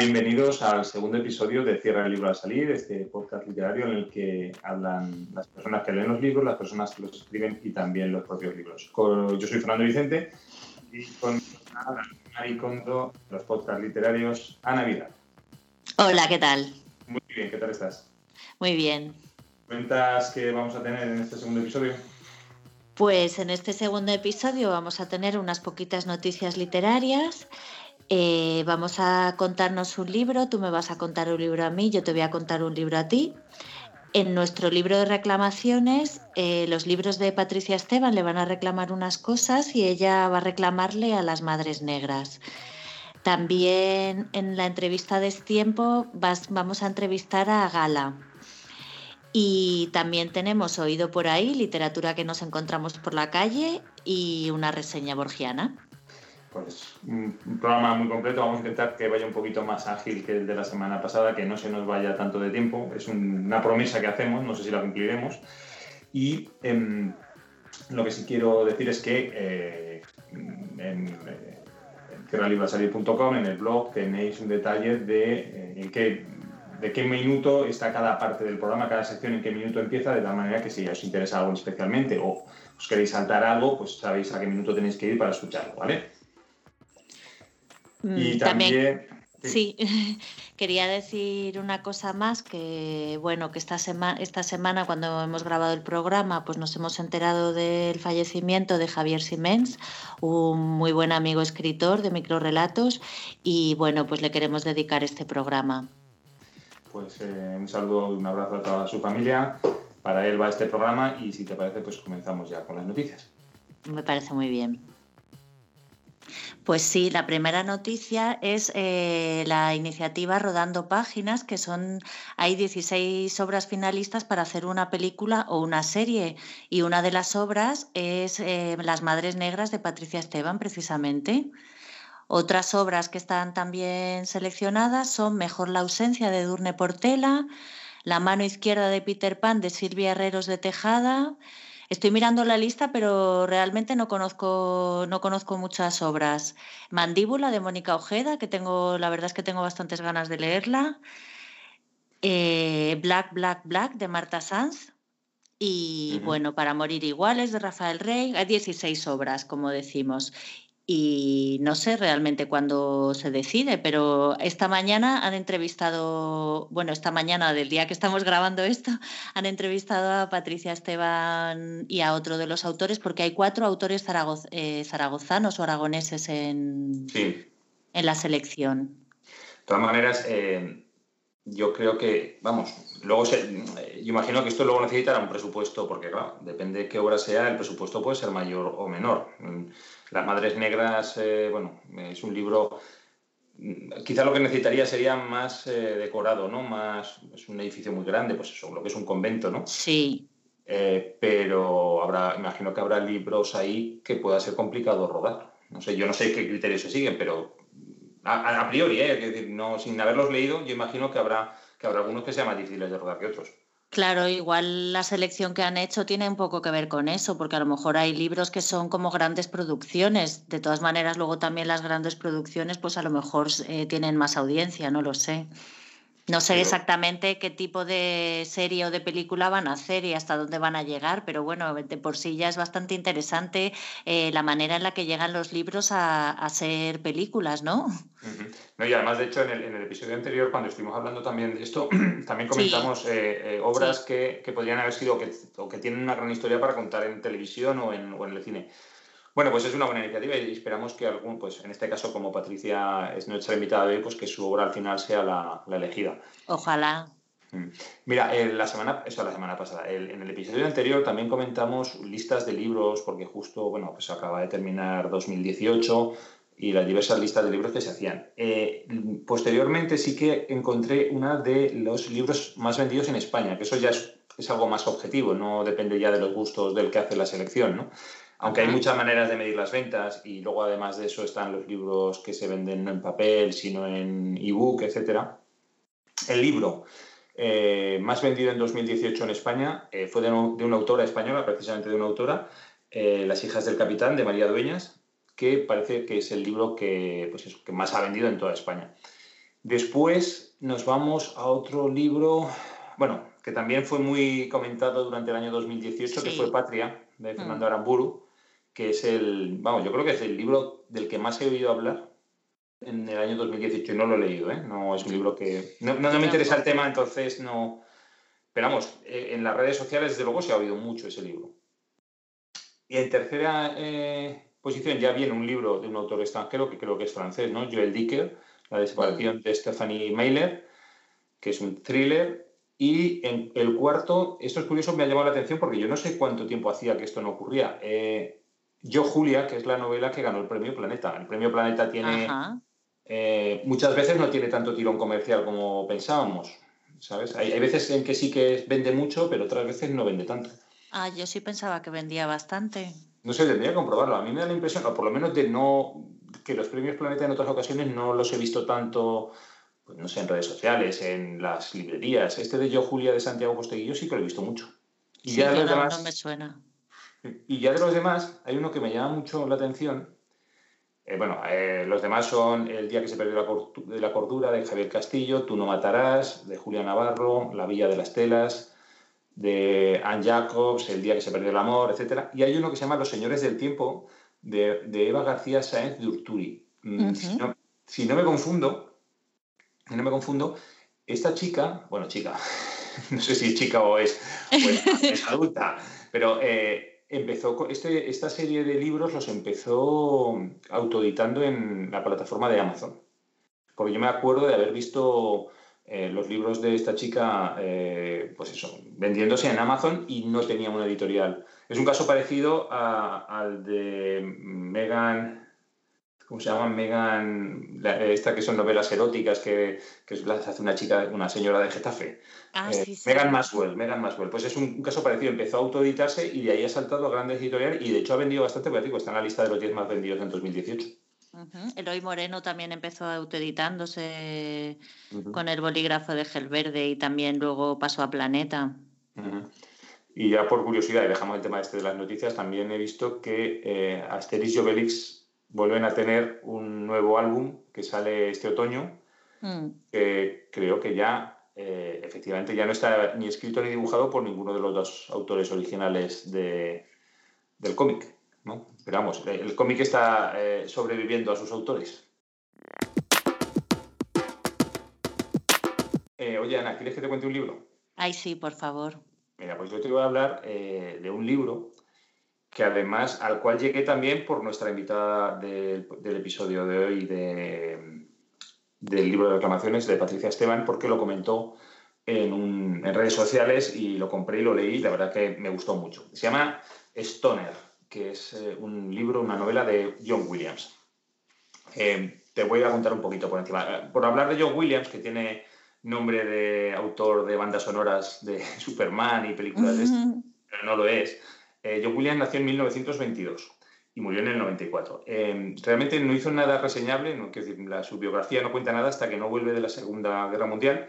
Bienvenidos al segundo episodio de Cierra el libro al salir, este podcast literario en el que hablan las personas que leen los libros, las personas que los escriben y también los propios libros. Yo soy Fernando Vicente y con Mari Condo, los podcasts literarios, Ana Vidal. Hola, ¿qué tal? Muy bien, ¿qué tal estás? Muy bien. ¿Cuentas qué vamos a tener en este segundo episodio? Pues en este segundo episodio vamos a tener unas poquitas noticias literarias eh, vamos a contarnos un libro, tú me vas a contar un libro a mí, yo te voy a contar un libro a ti. En nuestro libro de reclamaciones, eh, los libros de Patricia Esteban le van a reclamar unas cosas y ella va a reclamarle a las Madres Negras. También en la entrevista de tiempo vamos a entrevistar a Gala. Y también tenemos Oído por ahí, literatura que nos encontramos por la calle y una reseña borgiana pues un programa muy completo. Vamos a intentar que vaya un poquito más ágil que el de la semana pasada, que no se nos vaya tanto de tiempo. Es una promesa que hacemos, no sé si la cumpliremos. Y em, lo que sí quiero decir es que eh, en, en en el blog, tenéis un detalle de eh, en qué, de qué minuto está cada parte del programa, cada sección, en qué minuto empieza, de tal manera que si os interesa algo especialmente o os queréis saltar algo, pues sabéis a qué minuto tenéis que ir para escucharlo, ¿vale? Mm, y también, sí. quería decir una cosa más que bueno que esta semana esta semana cuando hemos grabado el programa pues nos hemos enterado del fallecimiento de Javier Simens un muy buen amigo escritor de microrelatos y bueno pues le queremos dedicar este programa. Pues eh, un saludo un abrazo a toda su familia. Para él va este programa y si te parece pues comenzamos ya con las noticias. Me parece muy bien pues sí, la primera noticia es eh, la iniciativa Rodando Páginas, que son, hay 16 obras finalistas para hacer una película o una serie. Y una de las obras es eh, Las Madres Negras de Patricia Esteban, precisamente. Otras obras que están también seleccionadas son Mejor la ausencia de Durne Portela, La mano izquierda de Peter Pan de Silvia Herreros de Tejada, Estoy mirando la lista, pero realmente no conozco, no conozco muchas obras. Mandíbula de Mónica Ojeda, que tengo, la verdad es que tengo bastantes ganas de leerla. Eh, Black, Black, Black de Marta Sanz. Y bueno, Para morir iguales de Rafael Rey. Hay 16 obras, como decimos y no sé realmente cuándo se decide, pero esta mañana han entrevistado, bueno, esta mañana del día que estamos grabando esto, han entrevistado a Patricia Esteban y a otro de los autores, porque hay cuatro autores eh, zaragozanos o aragoneses en, en la selección. De todas maneras, eh, yo creo que, vamos, luego yo imagino que esto luego necesitará un presupuesto, porque claro, depende de qué obra sea, el presupuesto puede ser mayor o menor. Las Madres Negras, eh, bueno, es un libro. Quizá lo que necesitaría sería más eh, decorado, ¿no? Más, es un edificio muy grande, pues eso, lo que es un convento, ¿no? Sí. Eh, pero habrá, imagino que habrá libros ahí que pueda ser complicado rodar. No sé, yo no sé qué criterios se siguen, pero a, priori, ¿eh? no, sin haberlos leído, yo imagino que habrá, que habrá algunos que sean más difíciles de rodar que otros. Claro, igual la selección que han hecho tiene un poco que ver con eso, porque a lo mejor hay libros que son como grandes producciones. De todas maneras, luego también las grandes producciones, pues a lo mejor eh, tienen más audiencia, no lo sé. No sé exactamente qué tipo de serie o de película van a hacer y hasta dónde van a llegar, pero bueno, de por sí ya es bastante interesante eh, la manera en la que llegan los libros a, ser películas, ¿no? no y además, de hecho, en el, episodio anterior, cuando estuvimos hablando también de esto, también comentamos eh, eh, obras que, podrían haber sido que, o que tienen una gran historia para contar en televisión o en, o en el cine. Bueno, pues es una buena iniciativa y esperamos que algún, pues en este caso como Patricia es nuestra invitada de hoy, pues que su obra al final sea la, elegida. Ojalá. Mm. Mira, la semana, eso la semana pasada, en el episodio anterior también comentamos listas de libros, porque justo, bueno, pues acaba de terminar 2018 y las diversas listas de libros que se hacían. Eh, posteriormente sí que encontré una de los libros más vendidos en España, que eso ya es, es algo más objetivo, no depende ya de los gustos del que hace la selección, ¿no? Aunque hay muchas maneras de medir las ventas y luego además de eso están los libros que se venden no en papel, sino en ebook, etc. El libro eh, más vendido en 2018 en España eh, fue de, una autora española, precisamente de una autora, eh, Las hijas del capitán, de María Dueñas, que parece que es el libro que, pues que más ha vendido en toda España. Después nos vamos a otro libro, bueno, que también fue muy comentado durante el año 2018, que fue Patria, de Fernando mm. Aramburu, que es el, vamos, yo creo que es el libro del que más he oído hablar en el año 2018 y no lo he leído, ¿eh? No es un libro que... No, no, me interesa el tema, entonces no... Pero vamos, eh, en las redes sociales desde luego se ha oído mucho ese libro. Y en tercera eh, posición ya viene un libro de un autor extranjero que creo que es francés, ¿no? Joel Dicker, La desaparición de Stephanie Mailer, que es un thriller. Y en el cuarto, esto es curioso, me ha llamado la atención porque yo no sé cuánto tiempo hacía que esto no ocurría. Eh, yo, Julia, que es la novela que ganó el premio Planeta. El premio Planeta tiene... Eh, muchas veces no tiene tanto tirón comercial como pensábamos. ¿Sabes? Hay, hay veces en que sí que vende mucho, pero otras veces no vende tanto. Ah, yo sí pensaba que vendía bastante. No sé, tendría que comprobarlo. A mí me da la impresión, o por lo menos de no, que los premios Planeta en otras ocasiones no los he visto tanto, pues no sé, en redes sociales, en las librerías. Este de Yo Julia de Santiago Posteguillo sí que lo he visto mucho. Y ya de los demás, no me suena. Y ya de los demás, hay uno que me llama mucho la atención. Eh, bueno, eh, los demás son El día que se perdió la, cordura de Javier Castillo, Tú no matarás de Julia Navarro, La villa de las telas de Anne Jacobs, El día que se perdió el amor, etc. Y hay uno que se llama Los señores del tiempo, de, Eva García Sáenz de Urturi. Mm, si, no, me confundo, si no me confundo, esta chica, bueno, chica, no sé si es chica o es, adulta, pero eh, empezó este, esta serie de libros los empezó autoeditando en la plataforma de Amazon. Porque yo me acuerdo de haber visto eh, los libros de esta chica, eh, pues eso, vendiéndose en Amazon y no tenía una editorial. Es un caso parecido al de Megan, ¿cómo se llama? Megan, esta que son novelas eróticas que, que las hace una chica, una señora de Getafe. Ah, eh, Megan Maswell, Megan Maswell. Pues es un, caso parecido, empezó a autoeditarse y de ahí ha saltado a grandes editoriales y de hecho ha vendido bastante, porque está en la lista de los 10 más vendidos en 2018. Eloy Moreno también empezó autoeditándose con el bolígrafo de gel verde y también luego pasó a Planeta. Y ya por curiosidad, y dejamos el tema este de las noticias, también he visto que eh, Asterix y Obelix vuelven a tener un nuevo álbum que sale este otoño, mm. que creo que ya eh, efectivamente ya no está ni escrito ni dibujado por ninguno de los dos autores originales del cómic. ¿no? Pero vamos, el cómic está eh, sobreviviendo a sus autores. Eh, oye, Ana, ¿quieres que te cuente un libro? Ay, sí, por favor. Mira, pues yo te voy a hablar eh, de un libro que además al cual llegué también por nuestra invitada del, episodio de hoy de, del libro de reclamaciones de Patricia Esteban, porque lo comentó en, en redes sociales y lo compré y lo leí, la verdad que me gustó mucho. Se llama Stoner que es eh, un libro, una novela de John Williams. Eh, te voy a contar un poquito por encima. Por hablar de John Williams, que tiene nombre de autor de bandas sonoras de Superman y películas de este, pero no lo es. John Williams nació en 1922 y murió en el 94. realmente no hizo nada reseñable, no, decir, la, su biografía no cuenta nada hasta que no vuelve de la Segunda Guerra Mundial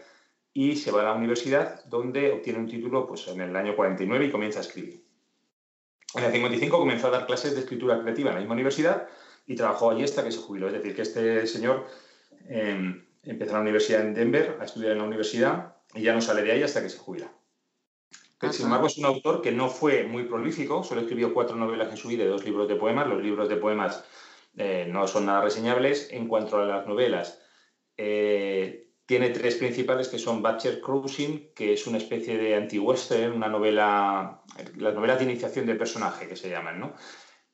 y se va a la universidad donde obtiene un título pues, en el año 49 y comienza a escribir. En el 55 comenzó a dar clases de escritura creativa en la misma universidad y trabajó allí hasta que se jubiló. Es decir, que este señor em, empezó la universidad en Denver, a estudiar en la universidad y ya no sale de ahí hasta que se jubila. Sin embargo, es un autor que no fue muy prolífico, solo escribió cuatro novelas en su vida y dos libros de poemas. Los libros de poemas eh, no son nada reseñables. En cuanto a las novelas, eh, tiene tres principales que son Butcher Cruising, que es una especie de anti-western, una novela, las novelas de iniciación del personaje que se llaman, ¿no?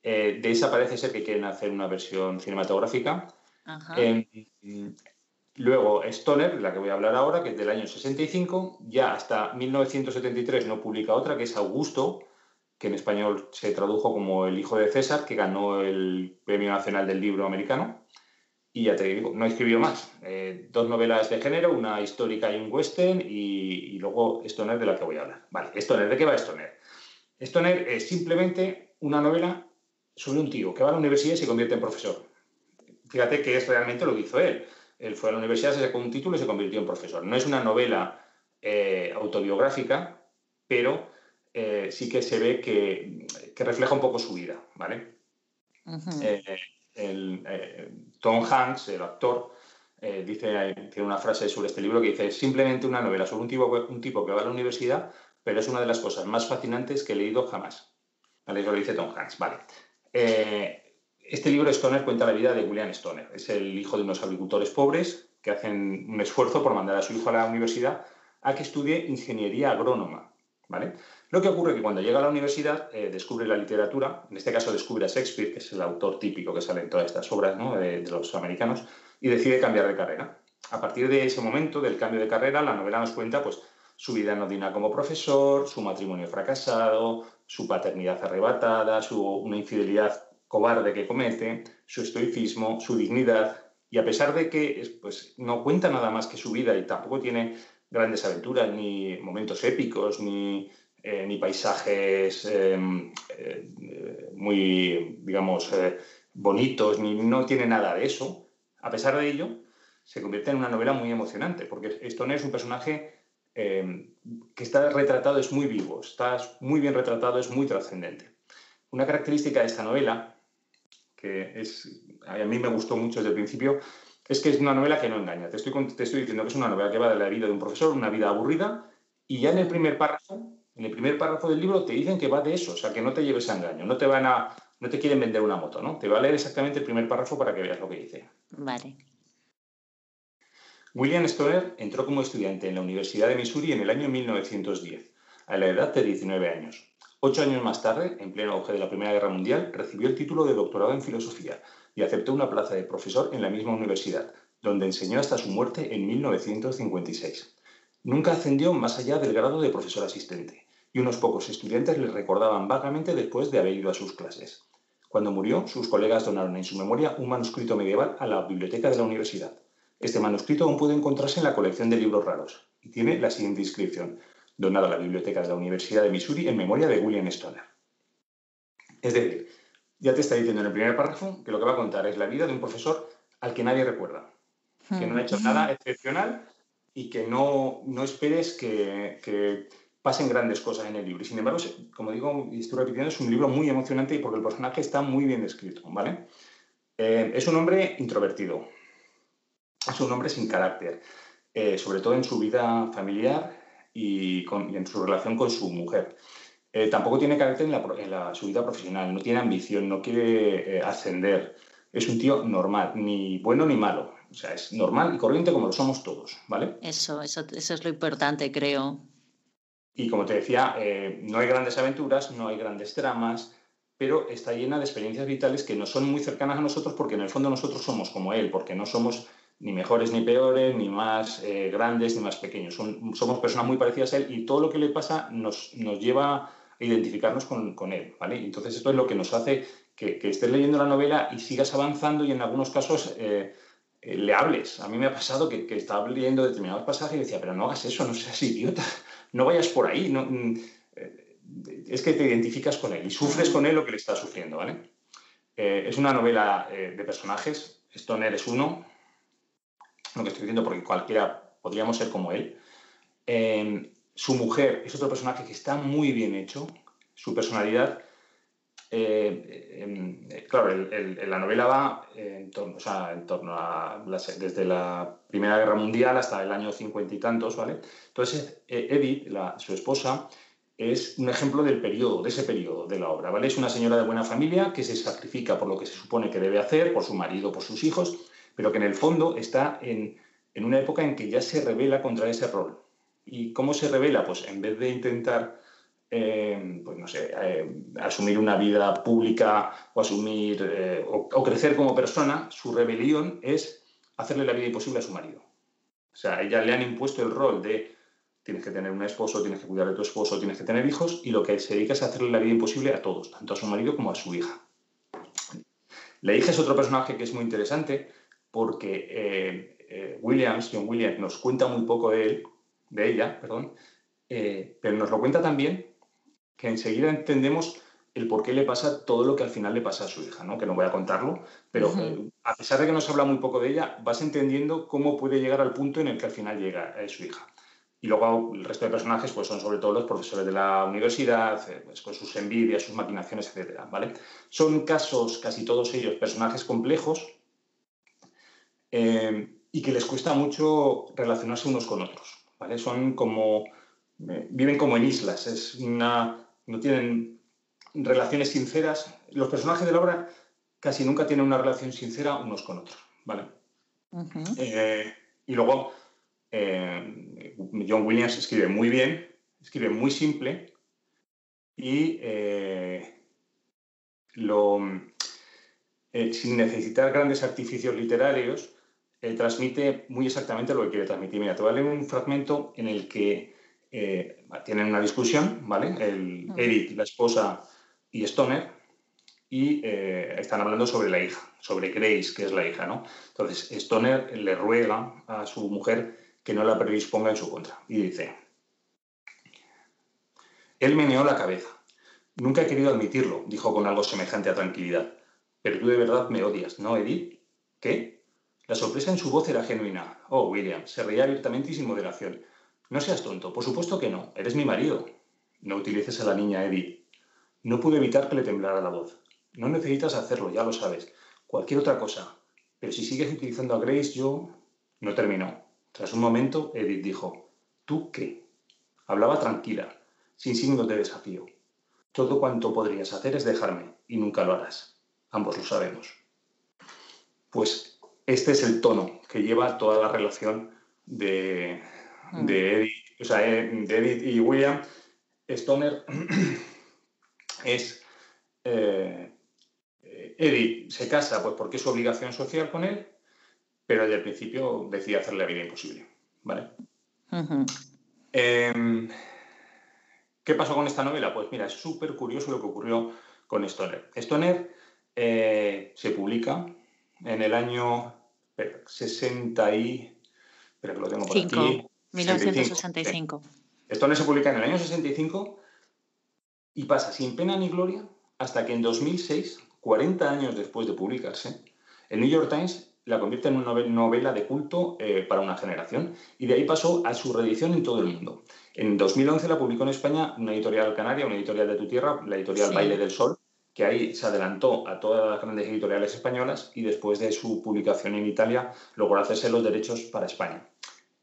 Eh, de esa parece ser que quieren hacer una versión cinematográfica. Luego Stoner, la que voy a hablar ahora, que es del año 65, ya hasta 1973 no publica otra, que es Augusto, que en español se tradujo como El hijo de César, que ganó el Premio Nacional del Libro Americano. Y ya te digo, no escribió más. Eh, dos novelas de género, una histórica y un western, y, luego Stoner, de la que voy a hablar. Vale, Stoner, ¿de qué va Stoner? Stoner es simplemente una novela sobre un tío que va a la universidad y se convierte en profesor. Fíjate que es realmente lo que hizo él. Él fue a la universidad, se sacó un título y se convirtió en profesor. No es una novela eh, autobiográfica, pero eh, sí que se ve que, refleja un poco su vida, ¿vale? eh, Tom Hanks, el actor, dice, tiene una frase sobre este libro que dice, simplemente una novela sobre un tipo, un tipo que va a la universidad, pero es una de las cosas más fascinantes que he leído jamás. ¿Vale? Eso lo dice Tom Hanks. Vale. Eh, este libro Stoner cuenta la vida de William Stoner. Es el hijo de unos agricultores pobres que hacen un esfuerzo por mandar a su hijo a la universidad a que estudie ingeniería agrónoma. ¿vale? Lo que ocurre es que cuando llega a la universidad eh, descubre la literatura, en este caso descubre a Shakespeare, que es el autor típico que sale en todas estas obras de, de los americanos, y decide cambiar de carrera. A partir de ese momento, del cambio de carrera, la novela nos cuenta pues, su vida anodina como profesor, su matrimonio fracasado, su paternidad arrebatada, su, una infidelidad cobarde que comete, su estoicismo, su dignidad, y a pesar de que pues, no cuenta nada más que su vida y tampoco tiene grandes aventuras, ni momentos épicos, ni, eh, paisajes em, eh, muy, digamos, eh, bonitos, ni no tiene nada de eso, a pesar de ello, se convierte en una novela muy emocionante, porque Stone es un personaje em, que está retratado, es muy vivo, está muy bien retratado, es muy trascendente. Una característica de esta novela que es, a mí me gustó mucho desde el principio, es que es una novela que no engaña. Te estoy, te estoy diciendo que es una novela que va de la vida de un profesor, una vida aburrida, y ya en el primer párrafo, en el primer párrafo del libro te dicen que va de eso, o sea, que no te lleves a engaño, no te van a, no te quieren vender una moto, ¿no? Te va a leer exactamente el primer párrafo para que veas lo que dice. Vale. William Stoner entró como estudiante en la Universidad de Missouri en el año 1910, a la edad de 19 años. Ocho años más tarde, en pleno auge de la Primera Guerra Mundial, recibió el título de doctorado en filosofía y aceptó una plaza de profesor en la misma universidad, donde enseñó hasta su muerte en 1956. Nunca ascendió más allá del grado de profesor asistente, y unos pocos estudiantes le recordaban vagamente después de haber ido a sus clases. Cuando murió, sus colegas donaron en su memoria un manuscrito medieval a la biblioteca de la universidad. Este manuscrito aún puede encontrarse en la colección de libros raros y tiene la siguiente inscripción donada a la biblioteca de la Universidad de Missouri en memoria de William Stoner. Es decir, ya te está diciendo en el primer párrafo que lo que va a contar es la vida de un profesor al que nadie recuerda, que no ha hecho nada excepcional y que no, no esperes que, pasen grandes cosas en el libro. Y sin embargo, como digo y estoy repitiendo, es un libro muy emocionante y porque el personaje está muy bien escrito. ¿vale? Eh, es un hombre introvertido, es un hombre sin carácter, eh, sobre todo en su vida familiar y, en su relación con su mujer. Eh, tampoco tiene carácter en, la, su vida profesional, no tiene ambición, no quiere eh, ascender. Es un tío normal, ni bueno ni malo. O sea, es normal y corriente como lo somos todos, ¿vale? Eso, eso, eso es lo importante, creo. Y como te decía, eh, no hay grandes aventuras, no hay grandes dramas, pero está llena de experiencias vitales que no son muy cercanas a nosotros porque en el fondo nosotros somos como él, porque no somos ni mejores ni peores, ni más eh, grandes ni más pequeños. somos personas muy parecidas a él y todo lo que le pasa nos, nos lleva a identificarnos con, con, él. ¿vale? Entonces esto es lo que nos hace que, que, estés leyendo la novela y sigas avanzando y en algunos casos eh, eh, le hables. A mí me ha pasado que, que, estaba leyendo determinados pasajes y decía, pero no hagas eso, no seas idiota, no vayas por ahí. No, mm, es que te identificas con él y sufres con él lo que le está sufriendo. ¿vale? es una novela de personajes. Stoner es uno, lo que estoy diciendo porque cualquiera podríamos ser como él. Em, su mujer es otro personaje que está muy bien hecho, su personalidad. Eh, em, claro, la novela va en torno, en torno a desde la Primera Guerra Mundial hasta el año cincuenta y tantos, ¿vale? Entonces, eh, Edith, su esposa, es un ejemplo del periodo, de ese periodo de la obra, ¿vale? Es una señora de buena familia que se sacrifica por lo que se supone que debe hacer, por su marido, por sus hijos, pero que en el fondo está en, una época en que ya se revela contra ese rol. ¿Y cómo se revela? Pues en vez de intentar, eh, pues no sé, eh, asumir una vida pública o asumir eh, o, crecer como persona, su rebelión es hacerle la vida imposible a su marido. O sea, a ella le han impuesto el rol de tienes que tener un esposo, tienes que cuidar de tu esposo, tienes que tener hijos, y lo que se dedica es a hacerle la vida imposible a todos, tanto a su marido como a su hija. La hija es otro personaje que es muy interesante porque eh, eh, Williams, John Williams, nos cuenta muy poco de él, de ella, perdón, eh, pero nos lo cuenta también que enseguida entendemos el por qué le pasa todo lo que al final le pasa a su hija, ¿no? que no voy a contarlo, pero a pesar de que nos habla muy poco de ella, vas entendiendo cómo puede llegar al punto en el que al final llega su hija. Y luego el resto de personajes pues, son sobre todo los profesores de la universidad, pues, con sus envidias, sus maquinaciones, etc. ¿vale? Son casos, casi todos ellos, personajes complejos, eh, y que les cuesta mucho relacionarse unos con otros. ¿vale? Son como, eh, viven como en islas, es una, no tienen relaciones sinceras. Los personajes de la obra casi nunca tienen una relación sincera unos con otros. ¿vale? Eh, y luego, eh, John Williams escribe muy bien, escribe muy simple y lo, sin necesitar grandes artificios literarios, transmite muy exactamente lo que quiere transmitir. Mira, te voy a leer un fragmento en el que eh, tienen una discusión, ¿vale? El, Edith, la esposa y Stoner, y eh, están hablando sobre la hija, sobre Grace, que es la hija, ¿no? Entonces, Stoner le ruega a su mujer que no la predisponga en su contra. Y dice, él meneó la cabeza. Nunca he querido admitirlo, dijo con algo semejante a tranquilidad. Pero tú de verdad me odias, ¿no, Edith? ¿Qué? La sorpresa en su voz era genuina. Oh, William, se reía abiertamente y sin moderación. No seas tonto, por supuesto que no. Eres mi marido. No utilices a la niña Edith. No pude evitar que le temblara la voz. No necesitas hacerlo, ya lo sabes. Cualquier otra cosa. Pero si sigues utilizando a Grace, yo... No terminó. Tras un momento, Edith dijo, ¿tú qué? Hablaba tranquila, sin signos de desafío. Todo cuanto podrías hacer es dejarme, y nunca lo harás. Ambos lo sabemos. Pues este es el tono que lleva toda la relación de, mm. eh, Edith, y William. Stoner es... Eh, Edith se casa pues porque es su obligación social con él, pero desde el principio decide hacerle la vida imposible. ¿vale? Em, ¿Qué pasó con esta novela? Pues mira, es súper curioso lo que ocurrió con Stoner. Stoner eh, se publica en el año 60 y... Espera que lo tengo por aquí. 1965. Esto no se publica en el año 65 y pasa sin pena ni gloria hasta que en 2006, 40 años después de publicarse, el New York Times la convierte en una novela de culto eh, para una generación y de ahí pasó a su reedición en todo el mundo. En 2011 la publicó en España una editorial canaria, una editorial de tu tierra, la editorial Baile del Sol, que ahí se adelantó a todas las grandes editoriales españolas y después de su publicación en Italia logró hacerse los derechos para España.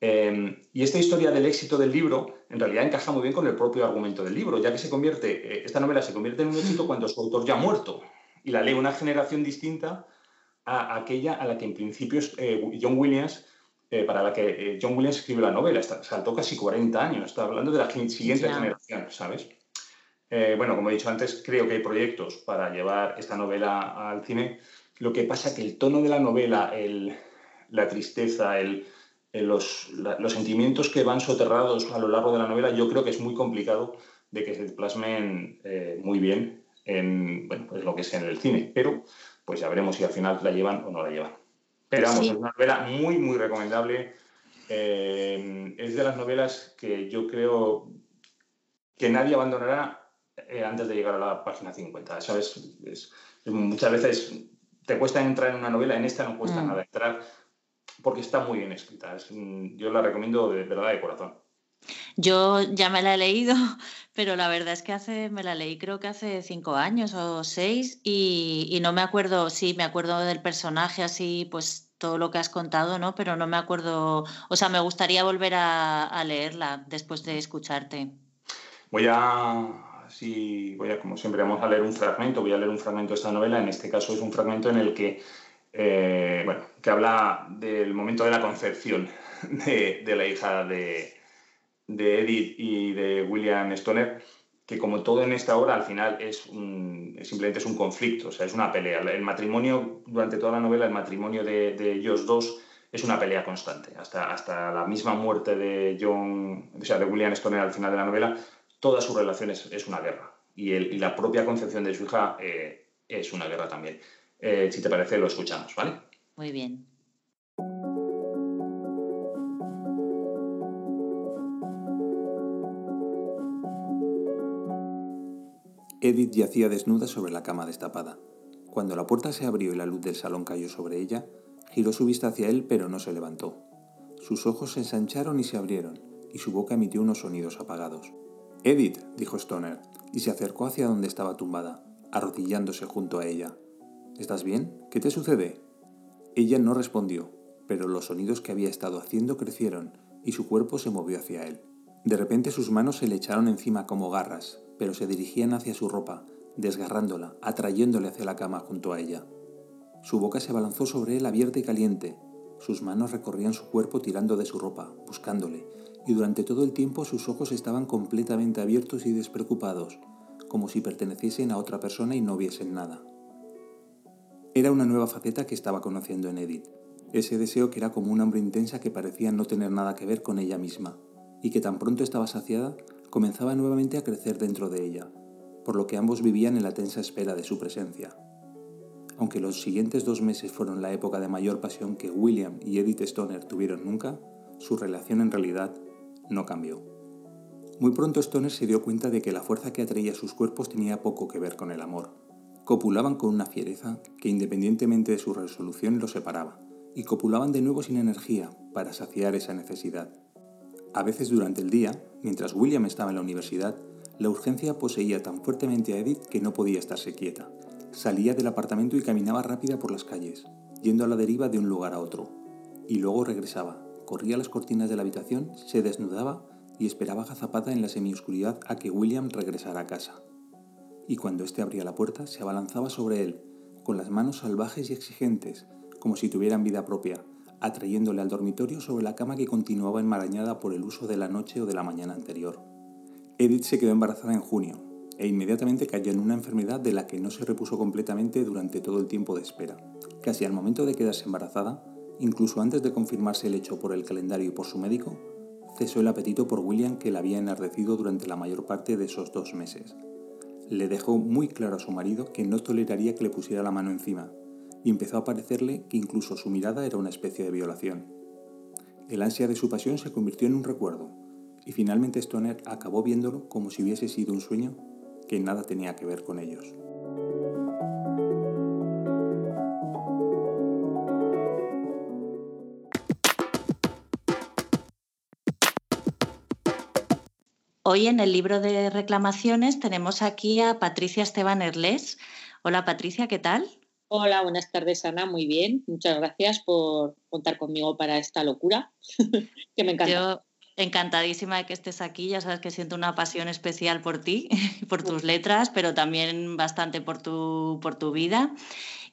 Em, y esta historia del éxito del libro en realidad encaja muy bien con el propio argumento del libro, ya que se convierte, eh, esta novela se convierte en un éxito cuando su autor ya ha muerto y la lee una generación distinta a aquella a la que en principio eh, John Williams, eh, para la que John Williams escribe la novela, saltó casi 40 años, está hablando de la siguiente generación, ¿sabes? Eh, bueno, como he dicho antes, creo que hay proyectos para llevar esta novela al cine. Lo que pasa es que el tono de la novela, la tristeza, los, sentimientos que van soterrados a lo largo de la novela, yo creo que es muy complicado de que se plasmen eh, muy bien en pues lo que es en el cine. Pero pues ya veremos si al final la llevan o no la llevan. Pero vamos, es una novela muy, muy recomendable. Eh, es de las novelas que yo creo que nadie abandonará eh, antes de llegar a la página 50. ¿Sabes? muchas veces te cuesta entrar en una novela, en esta no cuesta mm. nada entrar porque está muy bien escrita. yo la recomiendo de verdad de corazón. Yo ya me la he leído, pero la verdad es que hace, me la leí creo que hace cinco años o seis y, no me acuerdo, sí, me acuerdo del personaje así, pues todo lo que has contado, ¿no? Pero no me acuerdo, o sea, me gustaría volver a leerla después de escucharte. Voy a, si voy a, como siempre, vamos a leer un fragmento, voy a leer un fragmento de esta novela, en este caso es un fragmento en el que, eh, bueno, que habla del momento de la concepción de, la hija de, Edith y de William Stoner, que como todo en esta obra, al final es simplemente es un conflicto, o sea, es una pelea. El matrimonio, durante toda la novela, el matrimonio de, ellos dos es una pelea constante. Hasta, hasta la misma muerte de John, o sea, de William Stoner al final de la novela, toda su relación es, una guerra. Y, la propia concepción de su hija eh, es una guerra también. Eh, si te parece, lo escuchamos, ¿vale? Muy bien. Edith yacía desnuda sobre la cama destapada. Cuando la puerta se abrió y la luz del salón cayó sobre ella, giró su vista hacia él pero no se levantó. Sus ojos se ensancharon y se abrieron, y su boca emitió unos sonidos apagados. Edith, dijo Stoner, y se acercó hacia donde estaba tumbada, arrodillándose junto a ella. ¿Estás bien? ¿Qué te sucede? Ella no respondió, pero los sonidos que había estado haciendo crecieron y su cuerpo se movió hacia él. De repente sus manos se le echaron encima como garras, pero se dirigían hacia su ropa, desgarrándola, atrayéndole hacia la cama junto a ella. Su boca se abalanzó sobre él abierta y caliente. Sus manos recorrían su cuerpo tirando de su ropa, buscándole, y durante todo el tiempo sus ojos estaban completamente abiertos y despreocupados, como si perteneciesen a otra persona y no viesen nada. Era una nueva faceta que estaba conociendo en Edith, ese deseo que era como una hambre intensa que parecía no tener nada que ver con ella misma, y que tan pronto estaba saciada, comenzaba nuevamente a crecer dentro de ella, por lo que ambos vivían en la tensa espera de su presencia. Aunque los siguientes dos meses fueron la época de mayor pasión que William y Edith Stoner tuvieron nunca, su relación en realidad no cambió. Muy pronto Stoner se dio cuenta de que la fuerza que atraía sus cuerpos tenía poco que ver con el amor. Copulaban con una fiereza que independientemente de su resolución los separaba, y copulaban de nuevo sin energía para saciar esa necesidad. A veces durante el día, mientras William estaba en la universidad, la urgencia poseía tan fuertemente a Edith que no podía estarse quieta. Salía del apartamento y caminaba rápida por las calles, yendo a la deriva de un lugar a otro. Y luego regresaba, corría las cortinas de la habitación, se desnudaba y esperaba agazapada en la semioscuridad a que William regresara a casa. Y cuando éste abría la puerta, se abalanzaba sobre él, con las manos salvajes y exigentes, como si tuvieran vida propia, atrayéndole al dormitorio sobre la cama que continuaba enmarañada por el uso de la noche o de la mañana anterior. Edith se quedó embarazada en junio, e inmediatamente cayó en una enfermedad de la que no se repuso completamente durante todo el tiempo de espera. Casi al momento de quedarse embarazada, incluso antes de confirmarse el hecho por el calendario y por su médico, cesó el apetito por William que la había enardecido durante la mayor parte de esos dos meses. Le dejó muy claro a su marido que no toleraría que le pusiera la mano encima, y empezó a parecerle que incluso su mirada era una especie de violación. El ansia de su pasión se convirtió en un recuerdo, y finalmente Stoner acabó viéndolo como si hubiese sido un sueño que nada tenía que ver con ellos. Hoy en el libro de reclamaciones tenemos aquí a Patricia Esteban Erles. Hola Patricia, ¿qué tal? Hola, buenas tardes Ana, muy bien. Muchas gracias por contar conmigo para esta locura que me encanta. Yo encantadísima de que estés aquí, ya sabes que siento una pasión especial por ti, por tus letras, pero también bastante por tu, por tu vida.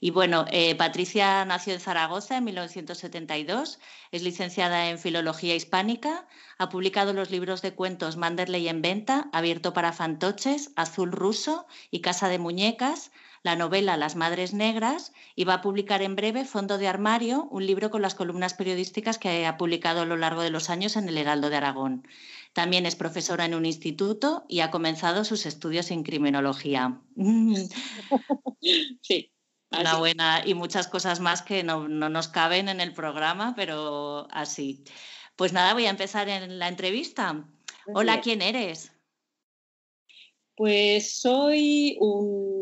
Y bueno, eh, Patricia nació en Zaragoza en 1972, es licenciada en Filología Hispánica, ha publicado los libros de cuentos Manderley en venta, Abierto para fantoches, Azul ruso y Casa de muñecas, la novela Las Madres Negras y va a publicar en breve Fondo de Armario, un libro con las columnas periodísticas que ha publicado a lo largo de los años en el Heraldo de Aragón. También es profesora en un instituto y ha comenzado sus estudios en criminología. Sí. Una buena y muchas cosas más que no, nos caben en el programa, pero así. Pues nada, voy a empezar en la entrevista. Hola, ¿quién eres? Pues soy un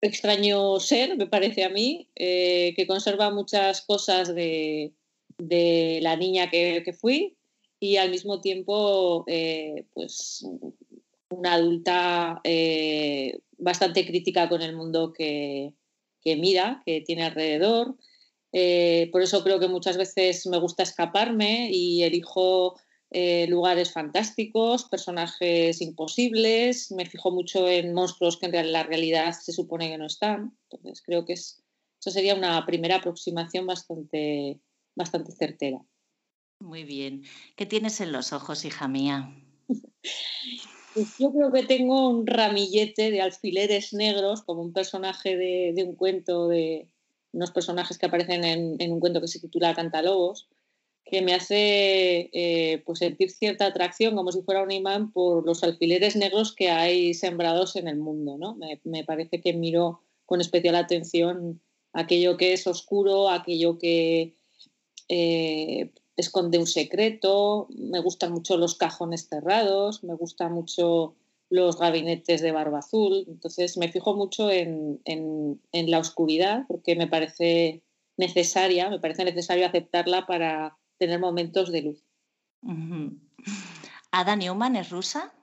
extraño ser, me parece a mí, eh, que conserva muchas cosas de, la niña que, fui y al mismo tiempo, eh, pues una adulta eh, bastante crítica con el mundo que, mira, que tiene alrededor. Por eso creo que muchas veces me gusta escaparme y elijo eh, lugares fantásticos, personajes imposibles, me fijo mucho en monstruos que en la realidad se supone que no están. Entonces creo que es, eso sería una primera aproximación bastante, bastante certera. Muy bien. ¿Qué tienes en los ojos, hija mía? Pues yo creo que tengo un ramillete de alfileres negros, como un personaje de, un cuento, de unos personajes que aparecen en, un cuento que se titula Cantalobos, que me hace eh, pues sentir cierta atracción, como si fuera un imán, por los alfileres negros que hay sembrados en el mundo. ¿no? Me, parece que miro con especial atención aquello que es oscuro, aquello que eh, esconde un secreto, me gustan mucho los cajones cerrados, me gustan mucho los gabinetes de barba azul, entonces me fijo mucho en, la oscuridad porque me parece necesaria, me parece necesario aceptarla para tener momentos de luz. ¿Ada Newman es rusa?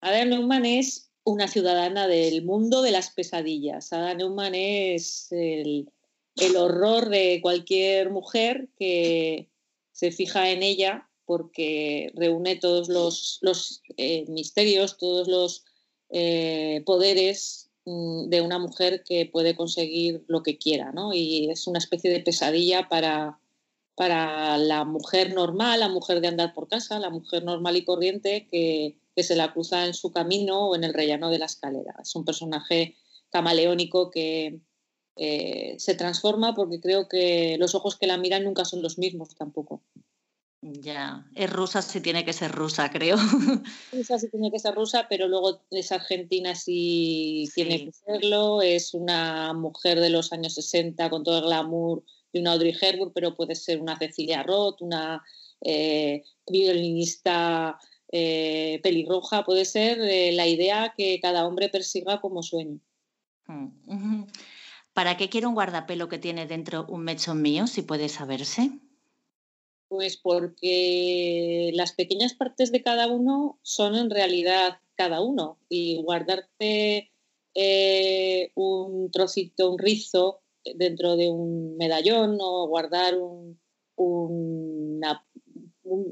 Ada Newman es una ciudadana del mundo de las pesadillas. Ada Newman es el, el horror de cualquier mujer que se fija en ella porque reúne todos los, eh, misterios, todos los eh, poderes mm, de una mujer que puede conseguir lo que quiera, ¿no? Y es una especie de pesadilla para, para la mujer normal, la mujer de andar por casa, la mujer normal y corriente que, se la cruza en su camino o en el rellano de la escalera. Es un personaje camaleónico que eh, se transforma porque creo que los ojos que la miran nunca son los mismos tampoco. Ya, es rusa si tiene que ser rusa, creo. Rusa sí tiene que ser rusa, pero luego es argentina si tiene que serlo. Es una mujer de los años 60 con todo el glamour de una Audrey Hepburn, pero puede ser una Cecilia Roth, una eh, violinista eh, pelirroja. Puede ser eh, la idea que cada hombre persiga como sueño. Mm, ¿Para qué quiere un guardapelo que tiene dentro un mechón mío, si puede saberse? Pues porque las pequeñas partes de cada uno son en realidad cada uno y guardarte eh, un trocito, un rizo dentro de un medallón o guardar un,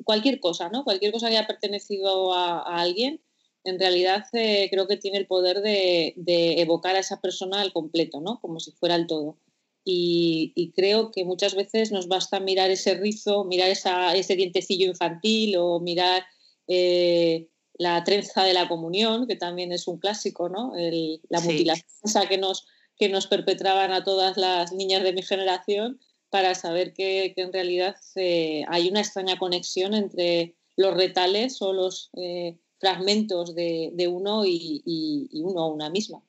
cualquier cosa, ¿no? Cualquier cosa que haya pertenecido a, alguien, en realidad eh, creo que tiene el poder de, de, evocar a esa persona al completo, ¿no? Como si fuera el todo. Y, creo que muchas veces nos basta mirar ese rizo, mirar ese dientecillo infantil o mirar eh, la trenza de la comunión, que también es un clásico, ¿no? la mutilación que nos, que nos perpetraban a todas las niñas de mi generación para saber que, en realidad eh, hay una extraña conexión entre los retales o los eh, fragmentos de, uno y, y, uno una misma.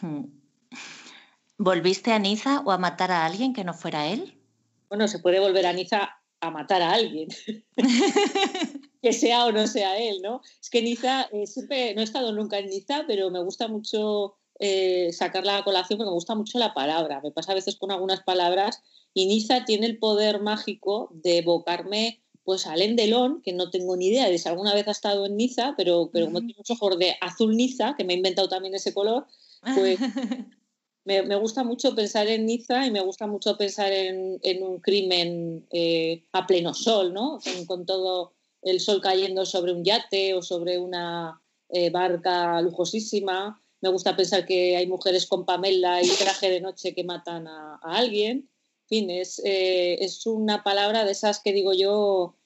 Hmm. ¿Volviste a Niza o a matar a alguien que no fuera él? Bueno, se puede volver a Niza a matar a alguien, que sea o no sea él, ¿no? Es que Niza, eh, siempre, no he estado nunca en Niza, pero me gusta mucho eh, sacarla a colación porque me gusta mucho la palabra. Me pasa a veces con algunas palabras y Niza tiene el poder mágico de evocarme pues a Lendelón, que no tengo ni idea de si alguna vez ha estado en Niza, pero, pero como tiene muchos ojos de azul Niza, que me he inventado también ese color, pues me, gusta mucho pensar en Niza y me gusta mucho pensar en, un crimen eh, a pleno sol, ¿no? Con, todo el sol cayendo sobre un yate o sobre una eh, barca lujosísima. Me gusta pensar que hay mujeres con Pamela y traje de noche que matan a, alguien. En fin, es, eh, es, una palabra de esas que digo yo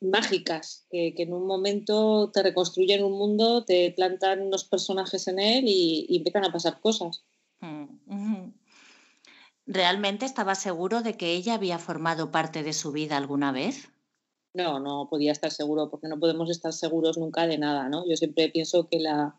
mágicas, que, en un momento te reconstruyen un mundo, te plantan unos personajes en él y, empiezan a pasar cosas. Mm, ¿Realmente estaba seguro de que ella había formado parte de su vida alguna vez? No, no podía estar seguro, porque no podemos estar seguros nunca de nada, ¿no? Yo siempre pienso que la,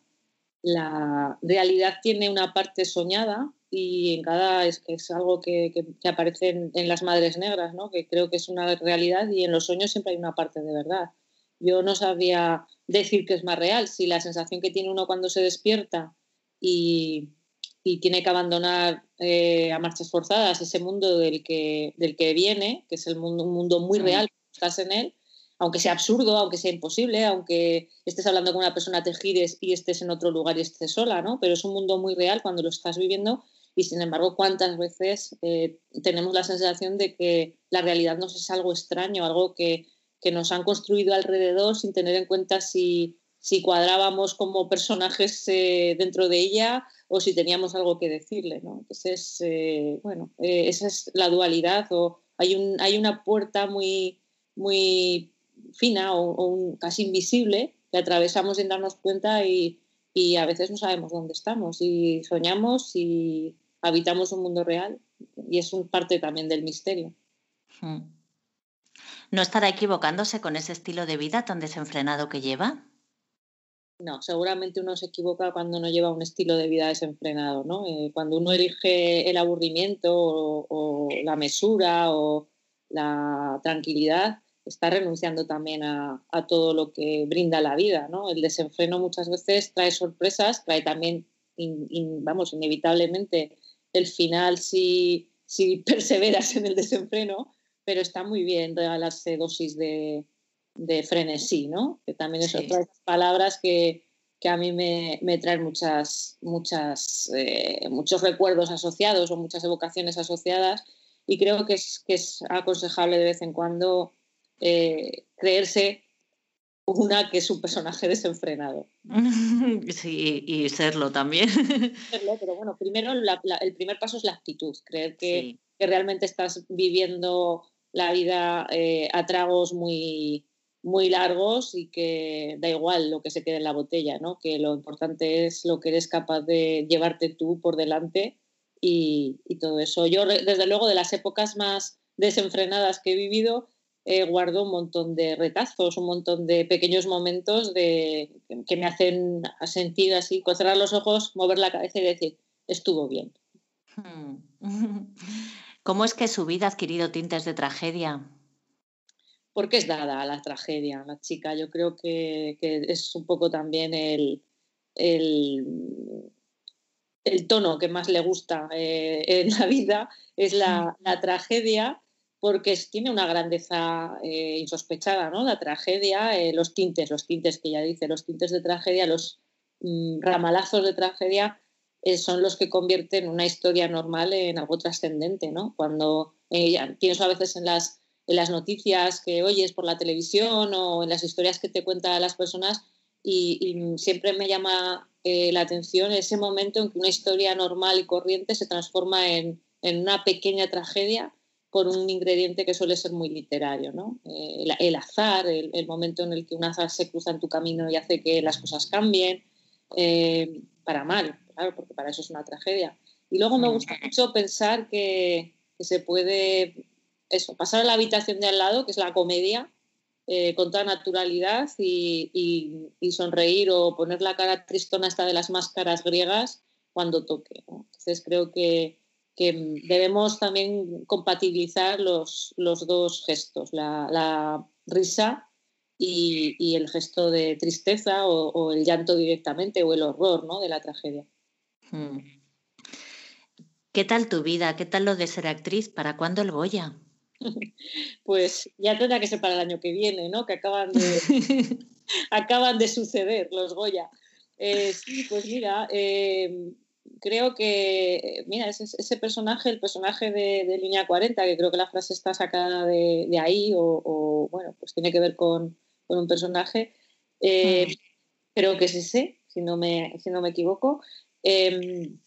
la realidad tiene una parte soñada y en cada es que es algo que, que, aparece en, las madres negras, ¿no? que creo que es una realidad y en los sueños siempre hay una parte de verdad. Yo no sabía decir que es más real, si la sensación que tiene uno cuando se despierta y, y tiene que abandonar eh, a marchas forzadas ese mundo del que, del que viene, que es el mundo, un mundo muy mm. real, estás en él, aunque sea absurdo, aunque sea imposible, aunque estés hablando con una persona, te gires y estés en otro lugar y estés sola, ¿no? Pero es un mundo muy real cuando lo estás viviendo y sin embargo, ¿cuántas veces eh, tenemos la sensación de que la realidad nos es algo extraño, algo que, nos han construido alrededor sin tener en cuenta si, si cuadrábamos como personajes eh, dentro de ella o si teníamos algo que decirle? ¿no? Entonces, eh, bueno, esa es la dualidad o hay, un, hay una puerta muy, muy fina o, casi invisible que atravesamos sin darnos cuenta y, y a veces no sabemos dónde estamos y soñamos y habitamos un mundo real y es un parte también del misterio. Hmm. ¿No estará equivocándose con ese estilo de vida tan desenfrenado que lleva? No, seguramente uno se equivoca cuando no lleva un estilo de vida desenfrenado, ¿no? Eh, cuando uno elige el aburrimiento o, la mesura o la tranquilidad, está renunciando también a, todo lo que brinda la vida, ¿no? El desenfreno muchas veces trae sorpresas, trae también, vamos, inevitablemente el final si, si perseveras en el desenfreno, pero está muy bien regalarse dosis de, de frenesí, ¿no? Que también es otra de las palabras que, que a mí me, me traen muchas, muchas, eh, muchos recuerdos asociados o muchas evocaciones asociadas y creo que es, que es aconsejable de vez en cuando eh, creerse una que es un personaje desenfrenado. Sí, y serlo también. Serlo, pero bueno, primero el primer paso es la actitud, creer que, que realmente estás viviendo la vida eh, a tragos muy, muy largos y que da igual lo que se quede en la botella, ¿no? que lo importante es lo que eres capaz de llevarte tú por delante y, y todo eso. Yo, desde luego, de las épocas más desenfrenadas que he vivido, eh, guardo un montón de retazos, un montón de pequeños momentos de, que me hacen sentir así, con cerrar los ojos, mover la cabeza y decir, estuvo bien. Hmm. ¿Cómo es que su vida ha adquirido tintes de tragedia? Porque es dada a la tragedia, la chica. Yo creo que, es un poco también el, el, tono que más le gusta eh, en la vida, es la, la tragedia porque tiene una grandeza eh, insospechada, ¿no? La tragedia, eh, los tintes, los tintes que ya dice, los tintes de tragedia, los mm, ramalazos de tragedia eh, son los que convierten una historia normal en algo trascendente, ¿no? Cuando tienes a veces en las, en las noticias que oyes por la televisión o en las historias que te cuentan las personas y, siempre me llama la atención ese momento en que una historia normal y corriente se transforma en, en una pequeña tragedia por un ingrediente que suele ser muy literario, ¿no? Eh, el, azar, el, momento en el que un azar se cruza en tu camino y hace que las cosas cambien, eh, para mal, claro, porque para eso es una tragedia. Y luego me gusta mucho pensar que, se puede eso, pasar a la habitación de al lado, que es la comedia, eh, con toda naturalidad y, sonreír o poner la cara tristona esta de las máscaras griegas cuando toque. Entonces creo que que debemos también compatibilizar los, los dos gestos, la, risa y, el gesto de tristeza o, el llanto directamente o el horror ¿no? de la tragedia. Hmm. ¿Qué tal tu vida? ¿Qué tal lo de ser actriz? ¿Para cuándo el Goya? pues ya tendrá que ser para el año que viene, ¿no? Que acaban de, acaban de suceder los Goya. Eh, sí, pues mira, eh, creo que, mira, ese, ese, personaje, el personaje de, Línea 40, que creo que la frase está sacada de, ahí, o, bueno, pues tiene que ver con, un personaje, eh, creo que es ese, si no me, si no me equivoco. Em,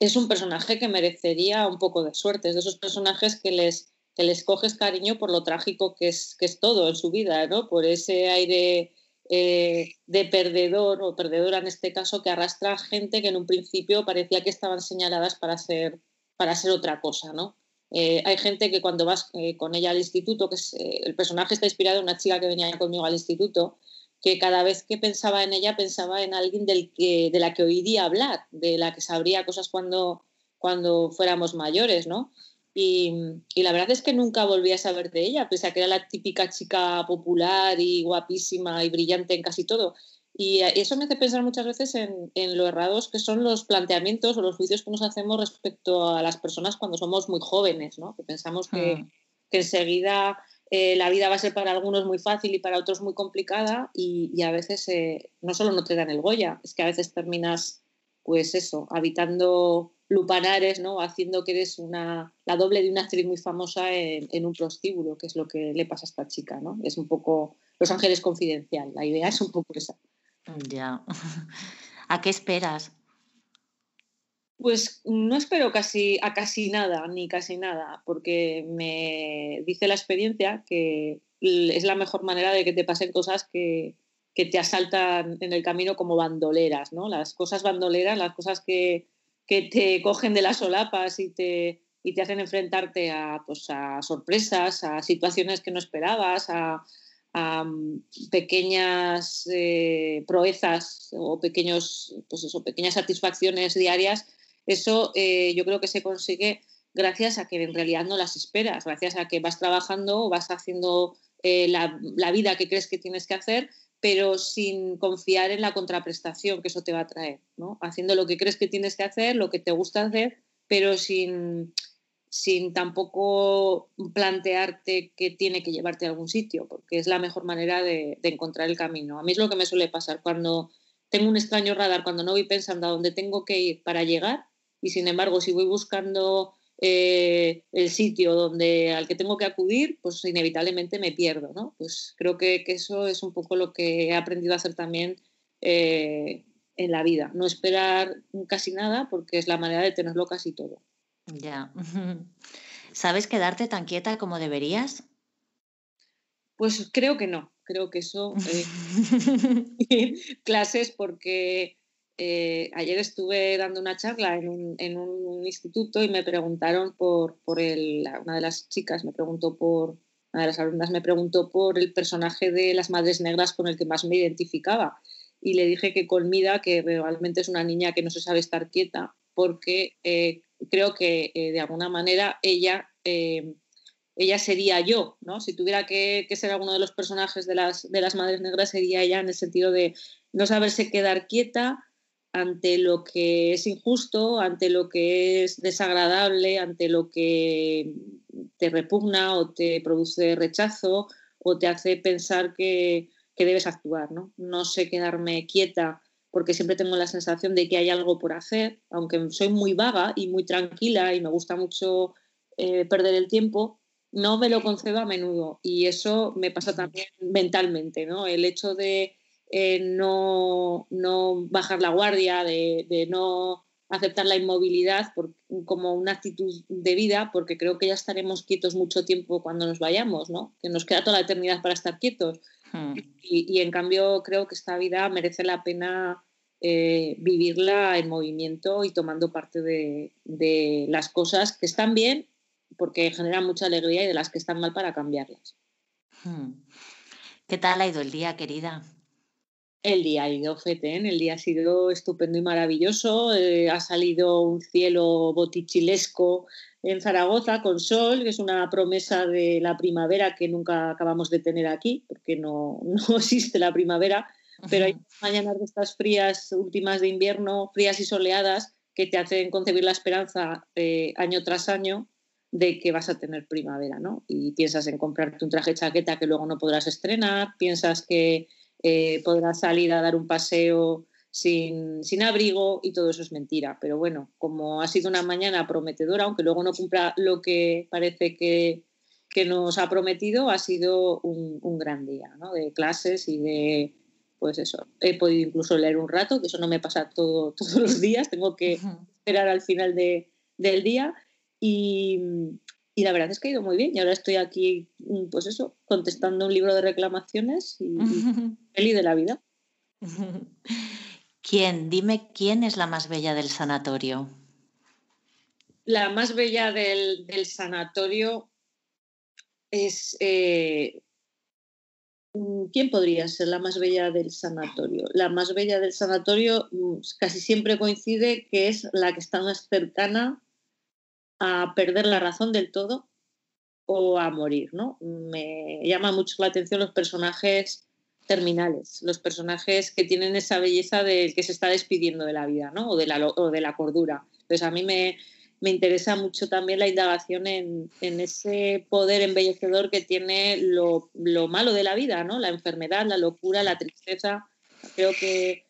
es un personaje que merecería un poco de suerte, es de esos personajes que les, que les coges cariño por lo trágico que es, que es todo en su vida, ¿no? Por ese aire eh, de perdedor o perdedora en este caso que arrastra a gente que en un principio parecía que estaban señaladas para ser, para ser otra cosa, ¿no? Eh, hay gente que cuando vas eh, con ella al instituto, que el personaje está inspirado en una chica que venía conmigo al instituto, que cada vez que pensaba en ella pensaba en alguien del que, de la que oiría hablar, de la que sabría cosas cuando, cuando fuéramos mayores, ¿no? Y, la verdad es que nunca volví a saber de ella, pese a que era la típica chica popular y guapísima y brillante en casi todo. Y eso me hace pensar muchas veces en, lo errados que son los planteamientos o los juicios que nos hacemos respecto a las personas cuando somos muy jóvenes, ¿no? que pensamos que, hmm. enseguida eh, la vida va a ser para algunos muy fácil y para otros muy complicada y, a veces eh, no solo no te dan el Goya, es que a veces terminas, pues eso, habitando lupanares, ¿no? Haciendo que eres una, la doble de una actriz muy famosa en, un prostíbulo, que es lo que le pasa a esta chica, ¿no? Es un poco Los Ángeles Confidencial, la idea es un poco esa. Ya. ¿A qué esperas? Pues no espero casi a casi nada, ni casi nada, porque me dice la experiencia que es la mejor manera de que te pasen cosas que, que te asaltan en el camino como bandoleras, ¿no? Las cosas bandoleras, las cosas que, que te cogen de las solapas y te, y te hacen enfrentarte a, pues, a sorpresas, a situaciones que no esperabas, a, mm, pequeñas eh, proezas o pequeños, pues eso, pequeñas satisfacciones diarias, eso eh, yo creo que se consigue gracias a que en realidad no las esperas, gracias a que vas trabajando, vas haciendo eh, la, la, vida que crees que tienes que hacer pero sin confiar en la contraprestación que eso te va a traer, ¿no? Haciendo lo que crees que tienes que hacer, lo que te gusta hacer, pero sin, sin tampoco plantearte que tiene que llevarte a algún sitio, porque es la mejor manera de, encontrar el camino. A mí es lo que me suele pasar cuando tengo un extraño radar cuando no voy pensando a dónde tengo que ir para llegar y sin embargo si voy buscando eh, el sitio donde, al que tengo que acudir, pues inevitablemente me pierdo, ¿no? Pues creo que, eso es un poco lo que he aprendido a hacer también eh, en la vida, no esperar casi nada porque es la manera de tenerlo casi todo. Ya. ¿Sabes quedarte tan quieta como deberías? Pues creo que no, creo que eso... Eh, clases porque eh, ayer estuve dando una charla en un, instituto y me preguntaron por, el, una de las chicas me preguntó por, una de las alumnas me preguntó por el personaje de las Madres Negras con el que más me identificaba. Y le dije que Colmida, que realmente es una niña que no se sabe estar quieta, porque eh, creo que eh, de alguna manera ella, ella sería yo, ¿no? Si tuviera que, que, ser alguno de los personajes de las, de las Madres Negras, sería ella en el sentido de no saberse quedar quieta, ante lo que es injusto, ante lo que es desagradable, ante lo que te repugna o te produce rechazo o te hace pensar que, debes actuar. ¿no? no sé quedarme quieta porque siempre tengo la sensación de que hay algo por hacer, aunque soy muy vaga y muy tranquila y me gusta mucho eh, perder el tiempo, no me lo concedo a menudo y eso me pasa también mentalmente, ¿no? El hecho de eh, no, bajar la guardia, de, no aceptar la inmovilidad como una actitud de vida, porque creo que ya estaremos quietos mucho tiempo cuando nos vayamos, ¿no? que nos queda toda la eternidad para estar quietos. Hmm. Y, en cambio creo que esta vida merece la pena eh, vivirla en movimiento y tomando parte de, las cosas que están bien porque generan mucha alegría y de las que están mal para cambiarlas. Hmm. ¿Qué tal ha ido el día, querida? El día ha ido fetén, el día ha sido estupendo y maravilloso. Eh, ha salido un cielo botichilesco en Zaragoza con sol, que es una promesa de la primavera que nunca acabamos de tener aquí, porque no, existe la primavera. Pero hay mañanas de estas frías últimas de invierno, frías y soleadas, que te hacen concebir la esperanza eh, año tras año de que vas a tener primavera, ¿no? Y piensas en comprarte un traje chaqueta que luego no podrás estrenar, piensas que eh, podrás salir a dar un paseo sin, abrigo y todo eso es mentira. Pero bueno, como ha sido una mañana prometedora, aunque luego no cumpla lo que parece que, nos ha prometido, ha sido un, gran día de clases y de, pues eso, he podido incluso leer un rato, que eso no me pasa todo, todos los días, tengo que esperar al final del día. Y, y la verdad es que ha ido muy bien y ahora estoy aquí, mm, pues eso, contestando un libro de reclamaciones y, feliz de la vida. ¿Quién? Dime quién es la más bella del sanatorio. La más bella del, sanatorio es... Eh, mm, ¿Quién podría ser la más bella del sanatorio? La más bella del sanatorio mm, casi siempre coincide que es la que está más cercana a perder la razón del todo o a morir, ¿no? Me llama mucho la atención los personajes terminales, los personajes que tienen esa belleza del que se está despidiendo de la vida, ¿no? O de la, o de la cordura. Entonces a mí me, interesa mucho también la indagación en, ese poder embellecedor que tiene lo, lo, malo de la vida, ¿no? La enfermedad, la locura, la tristeza. Creo que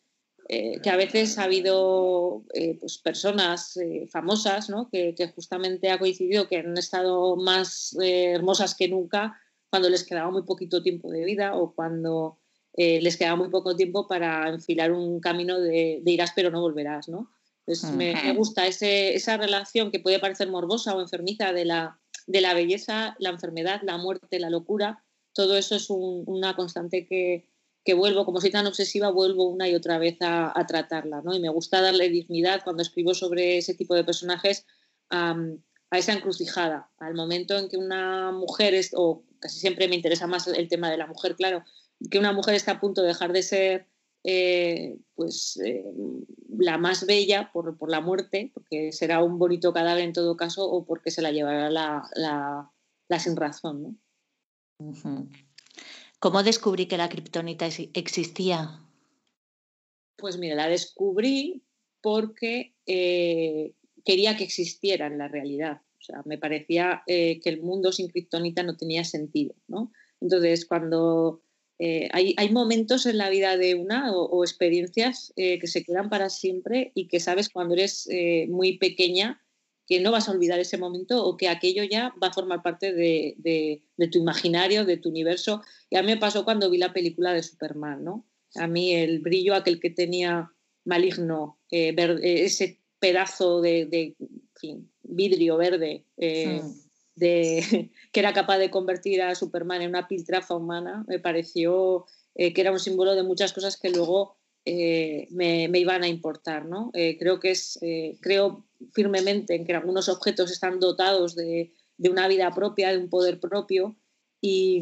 eh, que a veces ha habido eh, pues personas eh, famosas ¿no? que, justamente ha coincidido que han estado más hermosas que nunca cuando les quedaba muy poquito tiempo de vida o cuando les quedaba muy poco tiempo para enfilar un camino de, irás pero no volverás. ¿no? me, gusta ese, esa relación que puede parecer morbosa o enfermiza de la, de la belleza, la enfermedad, la muerte, la locura. Todo eso es una constante que, que vuelvo, como soy tan obsesiva, vuelvo una y otra vez a, tratarla, ¿no? Y me gusta darle dignidad cuando escribo sobre ese tipo de personajes a, esa encrucijada, al momento en que una mujer, es, o casi siempre me interesa más el tema de la mujer, claro, que una mujer está a punto de dejar de ser eh, pues eh, la más bella por, la muerte, porque será un bonito cadáver en todo caso, o porque se la llevará la, la, sin razón, ¿no? ¿Cómo descubrí que la kriptonita existía? Pues mira, la descubrí porque eh, quería que existiera en la realidad. O sea, me parecía eh, que el mundo sin kriptonita no tenía sentido, ¿no? Entonces, cuando eh, hay, momentos en la vida de una o, experiencias que se quedan para siempre y que sabes cuando eres muy pequeña que no vas a olvidar ese momento o que aquello ya va a formar parte de, tu imaginario, de tu universo. Y a mí me pasó cuando vi la película de Superman, ¿no? A mí el brillo aquel que tenía maligno, ese pedazo de, vidrio verde. Hmm de, que era capaz de convertir a Superman en una piltrafa humana, me pareció eh, que era un símbolo de muchas cosas que luego eh, me, iban a importar. ¿no? Eh, creo que es, creo firmemente en que algunos objetos están dotados de, una vida propia, de un poder propio, y,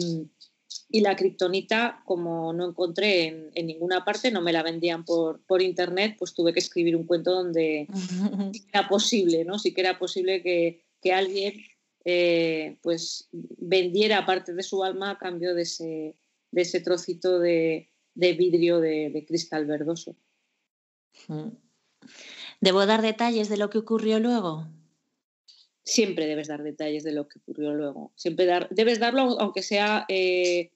la kriptonita, como no encontré en, ninguna parte, no me la vendían por, por, internet, pues tuve que escribir un cuento donde era posible, ¿no? Sí que era posible que, que alguien eh, pues vendiera parte de su alma a cambio de ese, de ese trocito de, vidrio de, cristal verdoso. ¿Debo dar detalles de lo que ocurrió luego? Siempre debes dar detalles de lo que ocurrió luego. Siempre debes darlo aunque sea eh,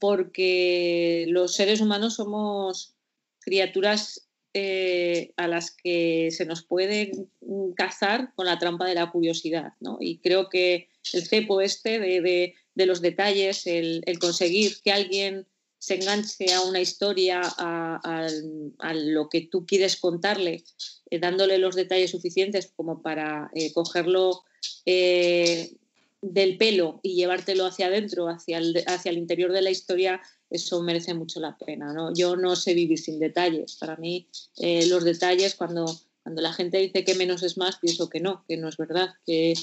porque los seres humanos somos criaturas eh, a las que se nos puede cazar con la trampa de la curiosidad. ¿no? Y creo que el cepo este de, los detalles, el, conseguir que alguien se enganche a una historia, a, lo que tú quieres contarle, eh, dándole los detalles suficientes como para eh, cogerlo del pelo y llevártelo hacia adentro, hacia hacia el interior de la historia, eso merece mucho la pena. ¿no? Yo no sé vivir sin detalles. Para mí, eh, los detalles, cuando, cuando la gente dice que menos es más, pienso que no, que no es verdad, que,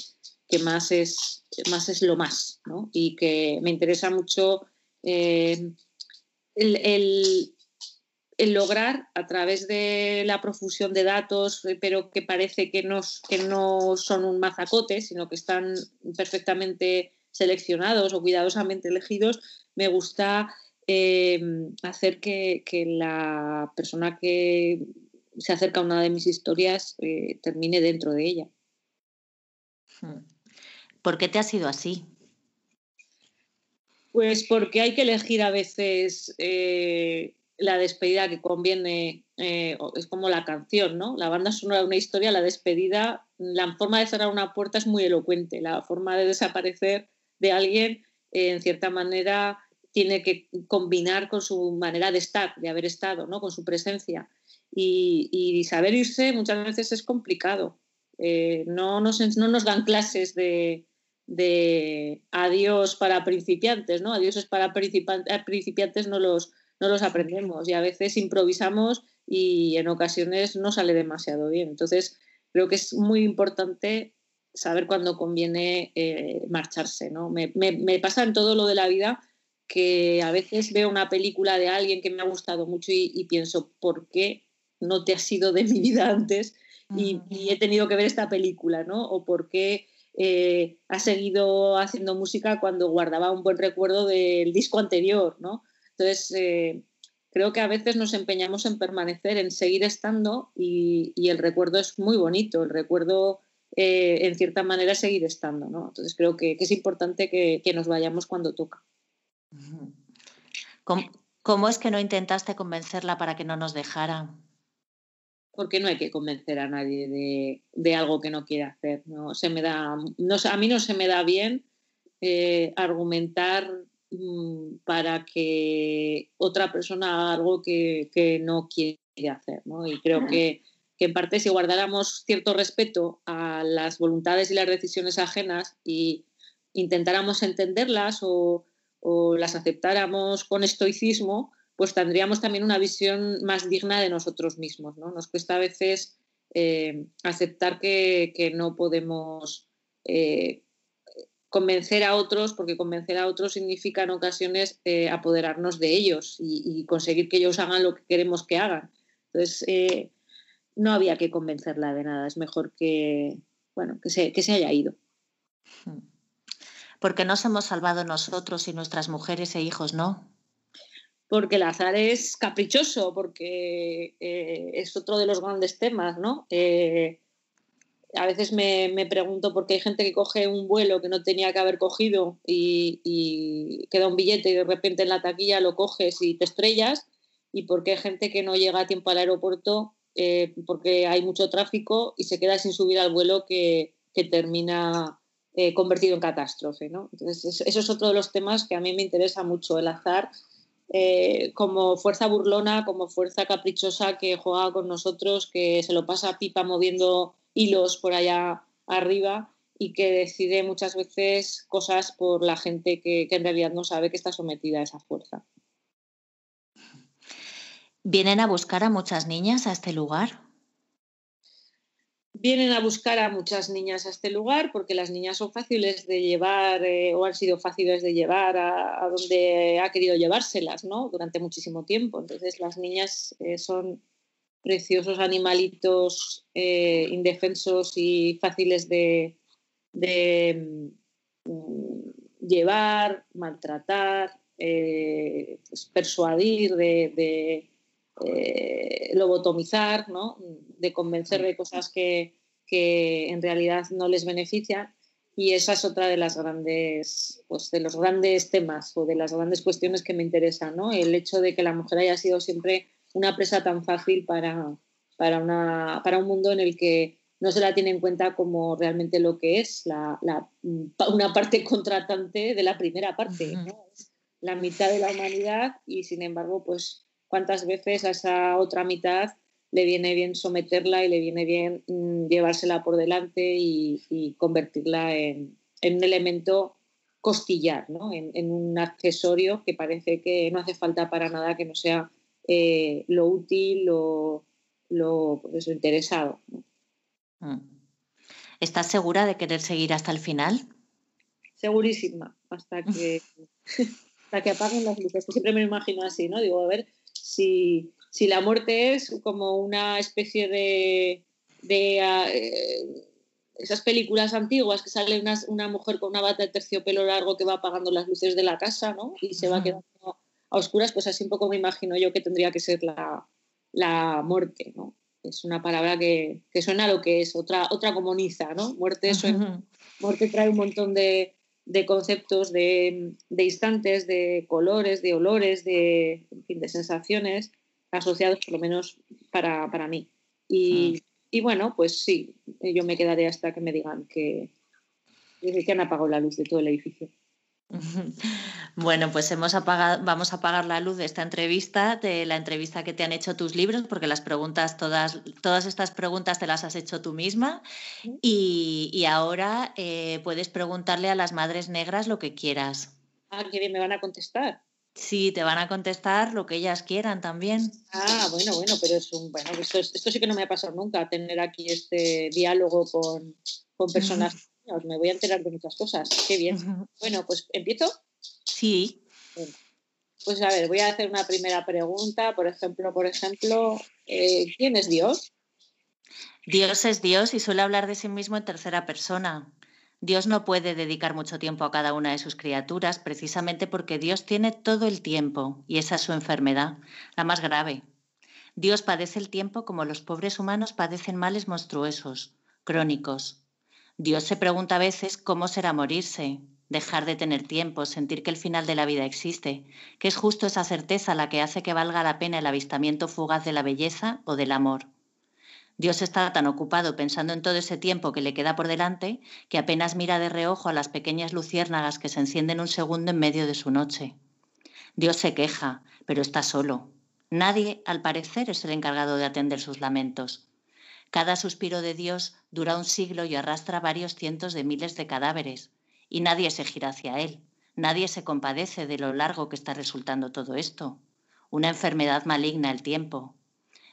que más, es, más es lo más. ¿no? Y que me interesa mucho eh, el, el, el, lograr a través de la profusión de datos, eh, pero que parece que no, que no son un mazacote, sino que están perfectamente seleccionados o cuidadosamente elegidos, me gusta Em, hacer que, la persona que se acerca a una de mis historias eh, termine dentro de ella. Hmm. ¿Por qué te ha sido así? Pues porque hay que elegir a veces eh, la despedida que conviene, eh, es como la canción, ¿no? La banda sonora de una historia, la despedida, la forma de cerrar una puerta es muy elocuente, la forma de desaparecer de alguien, en cierta manera, tiene que combinar con su manera de estar, de haber estado, ¿no? con su presencia. Y, saber irse muchas veces es complicado. Eh, no, nos, no nos dan clases de, adiós para principiantes, ¿no? Adiós es para principiantes, no los, no los aprendemos y a veces improvisamos y en ocasiones no sale demasiado bien. Entonces, creo que es muy importante saber cuándo conviene eh, marcharse. ¿no? Me, me, pasa en todo lo de la vida que a veces veo una película de alguien que me ha gustado mucho y, pienso, ¿por qué no te has ido de mi vida antes y, he tenido que ver esta película? ¿no? O por qué eh, has seguido haciendo música cuando guardaba un buen recuerdo del disco anterior. ¿no? Entonces, eh, creo que a veces nos empeñamos en permanecer, en seguir estando y, el recuerdo es muy bonito, el recuerdo eh, en cierta manera es seguir estando. ¿no? Entonces, creo que, es importante que nos vayamos cuando toca. ¿Cómo, es que no intentaste convencerla para que no nos dejara? Porque no hay que convencer a nadie de, algo que no quiere hacer. No se me da, no, a mí no se me da bien eh, argumentar para que otra persona haga algo que, no quiere hacer. Y creo que, que, en parte si guardáramos cierto respeto a las voluntades y las decisiones ajenas y intentáramos entenderlas o o las aceptáramos con estoicismo, pues tendríamos también una visión más digna de nosotros mismos. ¿no? Nos cuesta a veces eh, aceptar que, no podemos eh, convencer a otros, porque convencer a otros significa en ocasiones eh, apoderarnos de ellos y, conseguir que ellos hagan lo que queremos que hagan. Entonces, no había que convencerla de nada, es mejor que, bueno, que, se, que se haya ido. Porque nos hemos salvado nosotros y nuestras mujeres e hijos no. Porque el azar es caprichoso, porque eh, es otro de los grandes temas, ¿no? Eh, a veces me, pregunto por qué hay gente que coge un vuelo que no tenía que haber cogido y, queda un billete y de repente en la taquilla lo coges y te estrellas y por qué hay gente que no llega a tiempo al aeropuerto eh, porque hay mucho tráfico y se queda sin subir al vuelo que, termina eh, convertido en catástrofe. ¿no? Entonces, eso es otro de los temas que a mí me interesa mucho, el azar eh, como fuerza burlona, como fuerza caprichosa que juega con nosotros, que se lo pasa a pipa moviendo hilos por allá arriba y que decide muchas veces cosas por la gente que, en realidad no sabe que está sometida a esa fuerza. ¿Vienen a buscar a muchas niñas a este lugar? Vienen a buscar a muchas niñas a este lugar porque las niñas son fáciles de llevar eh, o han sido fáciles de llevar a, donde ha querido llevárselas ¿no? durante muchísimo tiempo. Entonces las niñas eh, son preciosos animalitos eh, indefensos y fáciles de, mm, llevar, maltratar, eh, pues, persuadir, de, eh, lobotomizar, de convencer de cosas que, en realidad no les benefician. Y esa es otra de las grandes, pues de los grandes temas o de las grandes cuestiones que me interesan, ¿no? El hecho de que la mujer haya sido siempre una presa tan fácil para, para, una, para un mundo en el que no se la tiene en cuenta como realmente lo que es la, una parte contratante de la primera parte, la mitad de la humanidad y sin embargo, pues cuántas veces a esa otra mitad le viene bien someterla y le viene bien mm, llevársela por delante y, convertirla en, un elemento costillar, en, en, un accesorio que parece que no hace falta para nada que no sea eh, lo útil, lo, lo pues interesado. Mm. ¿Estás segura de querer seguir hasta el final? Segurísima, hasta que, hasta que apaguen las luces. Siempre me imagino así, ¿no? Digo, a ver si, si la muerte es como una especie de, de eh, esas películas antiguas que sale una, una, mujer con una bata de terciopelo largo que va apagando las luces de la casa, ¿no? Y se va quedando a oscuras, pues así un poco me imagino yo que tendría que ser la, muerte, ¿no? Es una palabra que, suena a lo que es, otra, otra comuniza, ¿no? Muerte, muerte trae un montón de, conceptos, de, instantes, de colores, de olores, de, de sensaciones asociados, por lo menos para, mí. Y, mm. y, bueno, pues sí, yo me quedaré hasta que me digan que, que han apagado la luz de todo el edificio. Bueno, pues hemos apagado, vamos a apagar la luz de esta entrevista, de la entrevista que te han hecho tus libros, porque las preguntas, todas, todas estas preguntas te las has hecho tú misma. Y, ahora eh, puedes preguntarle a las madres negras lo que quieras. Ah, qué bien, me van a contestar. Sí, te van a contestar lo que ellas quieran también. Ah, bueno, bueno, pero es un, bueno, esto, esto sí que no me ha pasado nunca, tener aquí este diálogo con, con personas me voy a enterar de muchas cosas. Qué bien. Bueno, pues empiezo. Sí. Pues a ver, voy a hacer una primera pregunta. Por ejemplo, por ejemplo, eh, ¿quién es Dios? Dios es Dios y suele hablar de sí mismo en tercera persona. Dios no puede dedicar mucho tiempo a cada una de sus criaturas precisamente porque Dios tiene todo el tiempo y esa es su enfermedad, la más grave. Dios padece el tiempo como los pobres humanos padecen males monstruosos, crónicos, Dios se pregunta a veces cómo será morirse, dejar de tener tiempo, sentir que el final de la vida existe, que es justo esa certeza la que hace que valga la pena el avistamiento fugaz de la belleza o del amor. Dios está tan ocupado pensando en todo ese tiempo que le queda por delante que apenas mira de reojo a las pequeñas luciérnagas que se encienden un segundo en medio de su noche. Dios se queja, pero está solo. Nadie, al parecer, es el encargado de atender sus lamentos. Cada suspiro de Dios dura un siglo y arrastra varios cientos de miles de cadáveres, y nadie se gira hacia Él, nadie se compadece de lo largo que está resultando todo esto. Una enfermedad maligna el tiempo.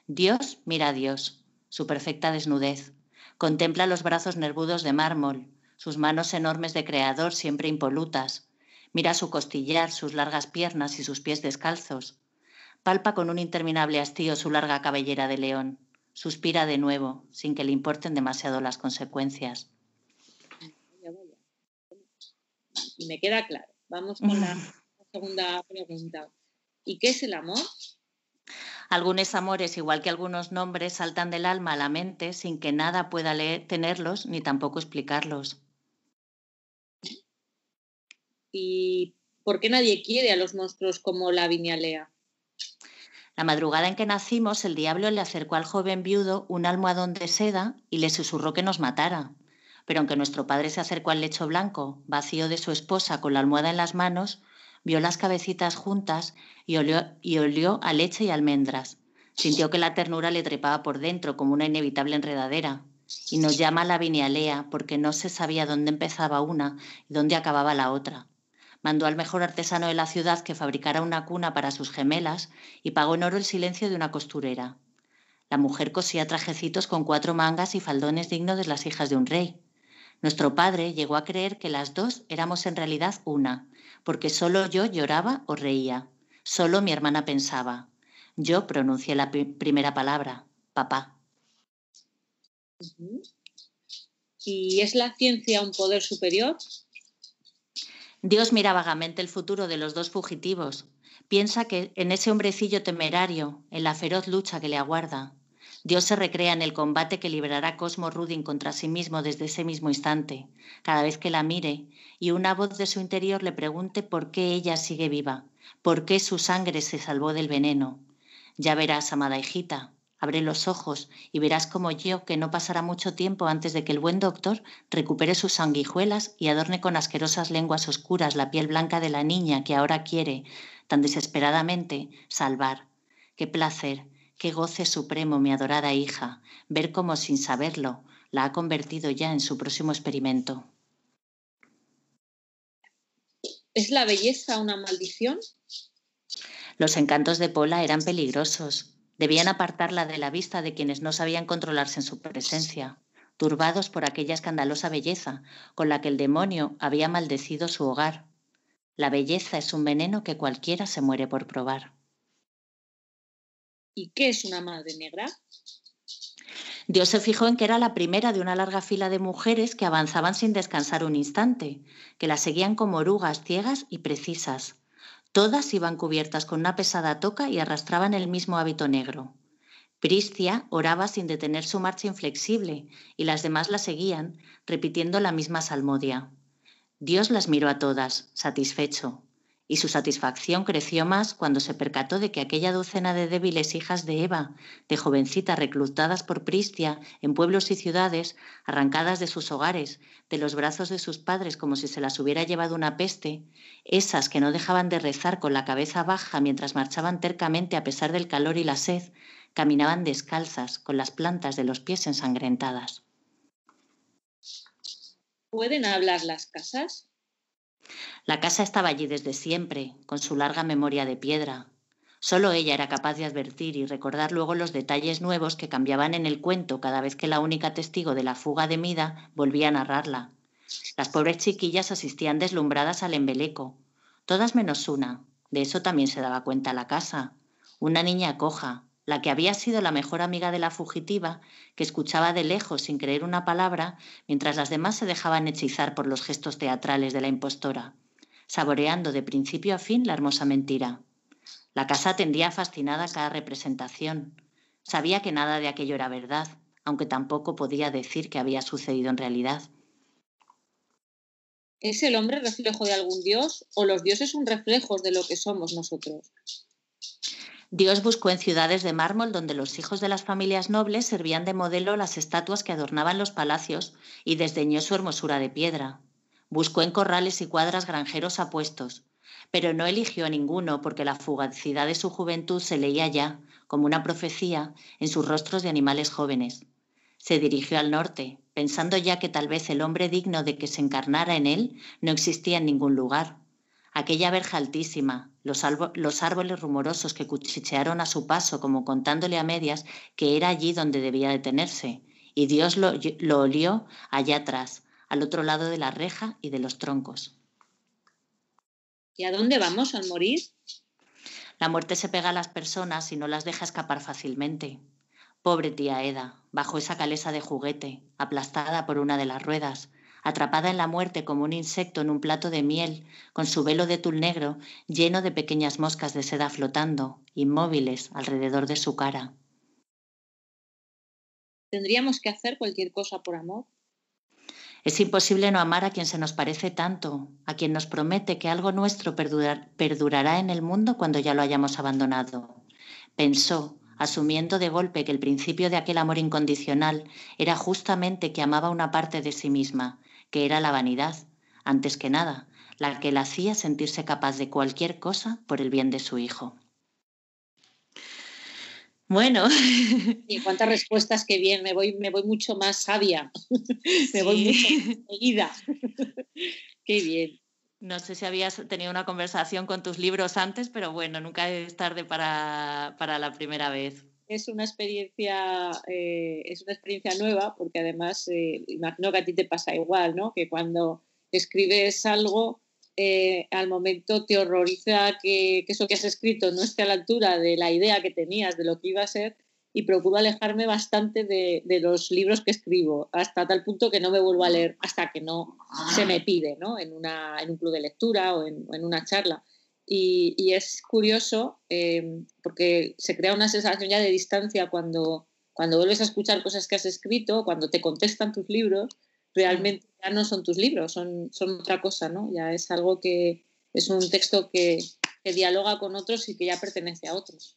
Dios mira a Dios, su perfecta desnudez, contempla los brazos nervudos de mármol, sus manos enormes de creador siempre impolutas, mira su costillar, sus largas piernas y sus pies descalzos, palpa con un interminable hastío su larga cabellera de león Suspira de nuevo, sin que le importen demasiado las consecuencias. Y me queda claro. Vamos con la segunda pregunta. ¿Y qué es el amor? Algunos amores, igual que algunos nombres, saltan del alma a la mente sin que nada pueda leer, tenerlos ni tampoco explicarlos. ¿Y por qué nadie quiere a los monstruos como la viñalea? La madrugada en que nacimos, el diablo le acercó al joven viudo un almohadón de seda y le susurró que nos matara. Pero aunque nuestro padre se acercó al lecho blanco, vacío de su esposa, con la almohada en las manos, vio las cabecitas juntas y olió, a leche y almendras. Sintió que la ternura le trepaba por dentro como una inevitable enredadera. Y nos llama la vinealea porque no se sabía dónde empezaba una y dónde acababa la otra. Mandó al mejor artesano de la ciudad que fabricara una cuna para sus gemelas y pagó en oro el silencio de una costurera. La mujer cosía trajecitos con cuatro mangas y faldones dignos de las hijas de un rey. Nuestro padre llegó a creer que las dos éramos en realidad una, porque solo yo lloraba o reía, solo mi hermana pensaba. Yo pronuncié la primera palabra, papá. ¿Y es la ciencia un poder superior? Dios mira vagamente el futuro de los dos fugitivos. Piensa que en ese hombrecillo temerario, en la feroz lucha que le aguarda, Dios se recrea en el combate que librará Cosmo Rudin contra sí mismo desde ese mismo instante, cada vez que la mire y una voz de su interior le pregunte por qué ella sigue viva, por qué su sangre se salvó del veneno. Ya verás, amada hijita, abre los ojos y verás como yo que no pasará mucho tiempo antes de que el buen doctor recupere sus sanguijuelas y adorne con asquerosas lenguas oscuras la piel blanca de la niña que ahora quiere, tan desesperadamente, salvar. Qué placer, Qué goce supremo, mi adorada hija, ver cómo sin saberlo la ha convertido ya en su próximo experimento. ¿Es la belleza una maldición? Los encantos de Pola eran peligrosos. Debían apartarla de la vista de quienes no sabían controlarse en su presencia, turbados por aquella escandalosa belleza con la que el demonio había maldecido su hogar. La belleza es un veneno que cualquiera se muere por probar. ¿Y qué es una madre negra? Dios se fijó en que era la primera de una larga fila de mujeres que avanzaban sin descansar un instante, que la seguían como orugas ciegas y precisas. Todas iban cubiertas con una pesada toca y arrastraban el mismo hábito negro. Pristia oraba sin detener su marcha inflexible y las demás la seguían, repitiendo la misma salmodia. Dios las miró a todas, satisfecho y su satisfacción creció más cuando se percató de que aquella docena de débiles hijas de Eva, de jovencitas reclutadas por Pristia en pueblos y ciudades, arrancadas de sus hogares, de los brazos de sus padres como si se las hubiera llevado una peste, esas que no dejaban de rezar con la cabeza baja mientras marchaban tercamente a pesar del calor y la sed, caminaban descalzas, con las plantas de los pies ensangrentadas. ¿Pueden hablar las casas? La casa estaba allí desde siempre, con su larga memoria de piedra. Solo ella era capaz de advertir y recordar luego los detalles nuevos que cambiaban en el cuento cada vez que la única testigo de la fuga de Mida volvía a narrarla. Las pobres chiquillas asistían deslumbradas al embeleco, todas menos una. De eso también se daba cuenta la casa. Una niña coja, la que había sido la mejor amiga de la fugitiva, que escuchaba de lejos sin creer una palabra, mientras las demás se dejaban hechizar por los gestos teatrales de la impostora saboreando de principio a fin la hermosa mentira. La casa atendía fascinada cada representación. Sabía que nada de aquello era verdad, aunque tampoco podía decir que había sucedido en realidad. ¿Es el hombre reflejo de algún dios o los dioses son reflejos de lo que somos nosotros? Dios buscó en ciudades de mármol donde los hijos de las familias nobles servían de modelo las estatuas que adornaban los palacios y desdeñó su hermosura de piedra. Buscó en corrales y cuadras granjeros apuestos, pero no eligió a ninguno porque la fugacidad de su juventud se leía ya, como una profecía, en sus rostros de animales jóvenes. Se dirigió al norte, pensando ya que tal vez el hombre digno de que se encarnara en él no existía en ningún lugar. Aquella verja altísima, los, los árboles rumorosos que cuchichearon a su paso como contándole a medias que era allí donde debía detenerse, y Dios lo, lo olió allá atrás, al otro lado de la reja y de los troncos. ¿Y a dónde vamos al morir? La muerte se pega a las personas y no las deja escapar fácilmente. Pobre tía Eda, bajo esa calesa de juguete, aplastada por una de las ruedas, atrapada en la muerte como un insecto en un plato de miel, con su velo de tul negro lleno de pequeñas moscas de seda flotando, inmóviles alrededor de su cara. ¿Tendríamos que hacer cualquier cosa por amor? Es imposible no amar a quien se nos parece tanto, a quien nos promete que algo nuestro perdurará en el mundo cuando ya lo hayamos abandonado. Pensó, asumiendo de golpe que el principio de aquel amor incondicional era justamente que amaba una parte de sí misma, que era la vanidad, antes que nada, la que la hacía sentirse capaz de cualquier cosa por el bien de su hijo. Bueno. Y cuántas respuestas que bien, me voy, me voy mucho más sabia, me voy mucho más seguida. Qué bien. No sé si habías tenido una conversación con tus libros antes, pero bueno, nunca es tarde para, la primera vez. Es una experiencia, eh, es una experiencia nueva, porque además eh, imagino que a ti te pasa igual, ¿no? Que cuando escribes algo, eh, al momento te horroriza que, eso que has escrito no esté a la altura de la idea que tenías de lo que iba a ser y procuro alejarme bastante de, los libros que escribo, hasta tal punto que no me vuelvo a leer hasta que no se me pide, ¿no? En, una, en un club de lectura o en, una charla. Y, es curioso eh, porque se crea una sensación ya de distancia cuando, cuando vuelves a escuchar cosas que has escrito, cuando te contestan tus libros, realmente ya no son tus libros, son, son otra cosa, ¿no? Ya es algo que es un texto que, dialoga con otros y que ya pertenece a otros.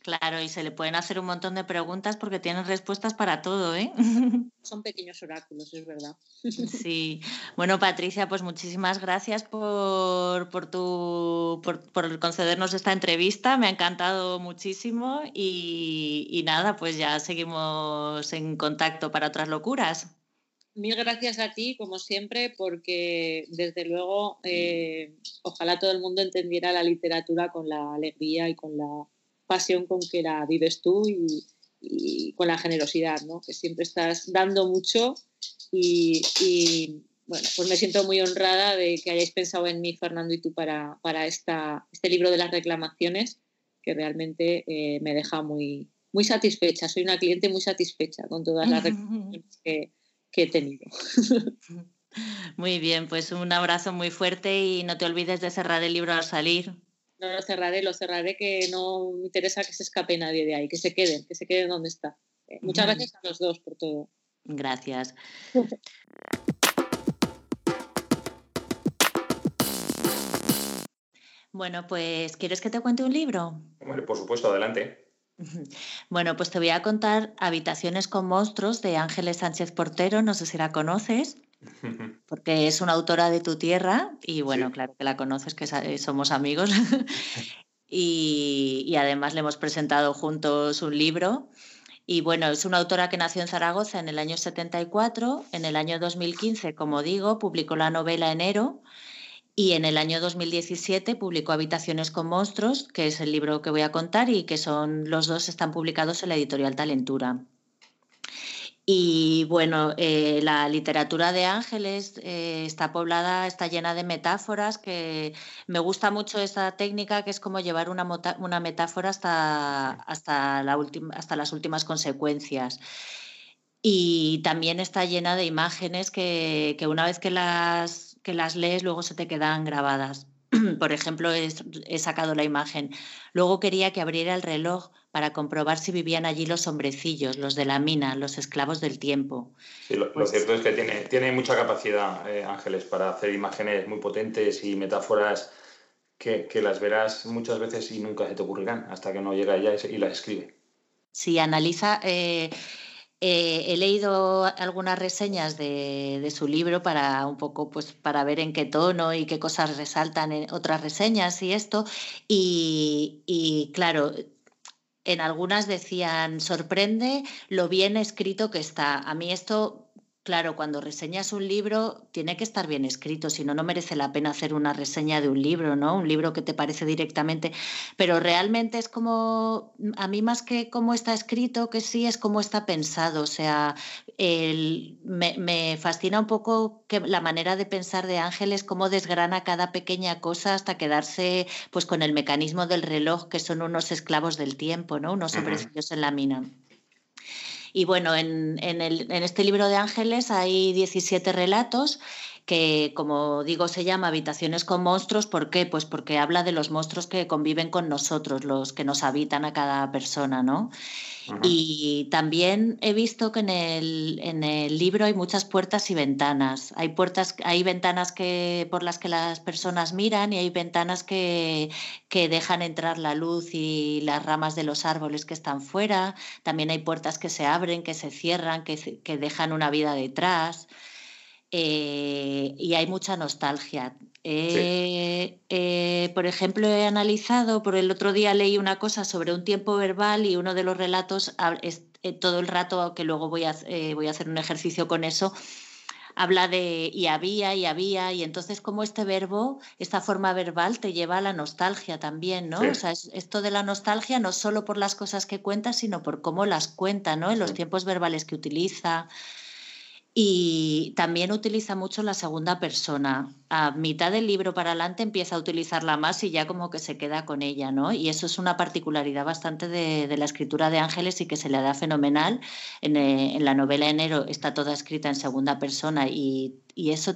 Claro, y se le pueden hacer un montón de preguntas porque tienen respuestas para todo, ¿eh? Son pequeños oráculos, es verdad. Sí. Bueno, Patricia, pues muchísimas gracias por, por, tu, por, concedernos esta entrevista. Me ha encantado muchísimo y, y nada, pues ya seguimos en contacto para otras locuras mil gracias a ti, como siempre, porque desde luego eh, ojalá todo el mundo entendiera la literatura con la alegría y con la pasión con que la vives tú y, con la generosidad, ¿no? que siempre estás dando mucho y, bueno, pues me siento muy honrada de que hayáis pensado en mí, Fernando y tú, para, para esta, este libro de las reclamaciones, que realmente eh, me deja muy, muy satisfecha. Soy una cliente muy satisfecha con todas las reclamaciones que, que he tenido. Muy bien, pues un abrazo muy fuerte y no te olvides de cerrar el libro al salir. No lo cerraré, lo cerraré que no me interesa que se escape nadie de ahí, que se queden, que se queden donde está. Eh, muchas gracias a los dos por todo. Gracias. Bueno, pues ¿quieres que te cuente un libro? Bueno, por supuesto, adelante. Bueno, pues te voy a contar Habitaciones con monstruos de Ángeles Sánchez Portero, no sé si la conoces, porque es una autora de tu tierra y bueno, claro que la conoces, que eh, somos amigos. y, además le hemos presentado juntos un libro. Y bueno, es una autora que nació en Zaragoza en el año 74. En el año 2015, como digo, publicó la novela Enero y en el año 2017 publicó Habitaciones con monstruos, que es el libro que voy a contar y que son los dos están publicados en la editorial Talentura. Y bueno, eh, la literatura de Ángeles eh, está poblada, está llena de metáforas, que me gusta mucho esa técnica que es como llevar una, una metáfora hasta, hasta, la hasta las últimas consecuencias. Y también está llena de imágenes que, que una vez que las que las lees luego se te quedan grabadas. Por ejemplo, he, sacado la imagen. Luego quería que abriera el reloj para comprobar si vivían allí los hombrecillos, los de la mina, los esclavos del tiempo. Sí, lo, pues cierto es que tiene, tiene mucha capacidad, eh, Ángeles, para hacer imágenes muy potentes y metáforas que, las verás muchas veces y nunca se te ocurrirán hasta que no llega ella y las escribe. Sí, analiza. Eh, eh, he leído algunas reseñas de, su libro para un poco, pues, para ver en qué tono y qué cosas resaltan en otras reseñas y esto. Y, y claro, en algunas decían, sorprende lo bien escrito que está. A mí esto Claro, cuando reseñas un libro tiene que estar bien escrito, si no, no merece la pena hacer una reseña de un libro, ¿no? Un libro que te parece directamente, pero realmente es como, a mí más que cómo está escrito, que sí es cómo está pensado, o sea, me, fascina un poco que la manera de pensar de Ángeles, cómo desgrana cada pequeña cosa hasta quedarse pues con el mecanismo del reloj, que son unos esclavos del tiempo, ¿no? Unos hombrecillos en la mina. Y bueno, en, en, este libro de ángeles hay 17 relatos que como digo se llama Habitaciones con monstruos. ¿Por qué? Pues porque habla de los monstruos que conviven con nosotros, los que nos habitan a cada persona, ¿no? Y también he visto que en el, en el, libro hay muchas puertas y ventanas. Hay puertas, hay ventanas que, por las que las personas miran y hay ventanas que, que dejan entrar la luz y las ramas de los árboles que están fuera. También hay puertas que se abren, que se cierran, que, que dejan una vida detrás. Eh, y hay mucha nostalgia. Eh, eh, por ejemplo, he analizado, por el otro día leí una cosa sobre un tiempo verbal y uno de los relatos, todo el rato, que luego voy a, voy a hacer un ejercicio con eso, habla de y había y había, y entonces como este verbo, esta forma verbal te lleva a la nostalgia también, ¿no? O sea, esto de la nostalgia no solo por las cosas que cuenta, sino por cómo las cuenta, ¿no? En los tiempos verbales que utiliza. Y también utiliza mucho la segunda persona. A mitad del libro para adelante empieza a utilizarla más y ya como que se queda con ella, ¿no? Y eso es una particularidad bastante de, la escritura de Ángeles y que se le da fenomenal. En, eh, la novela Enero está toda escrita en segunda persona y, eso,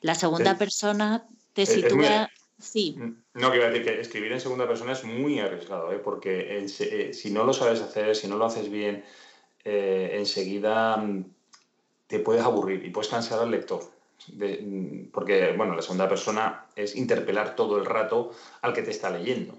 la segunda persona te sitúa... Sí. No, quiero decir que escribir en segunda persona es muy arriesgado, ¿eh? porque eh, si no lo sabes hacer, si no lo haces bien, enseguida te puedes aburrir y puedes cansar al lector. porque, bueno, la segunda persona es interpelar todo el rato al que te está leyendo.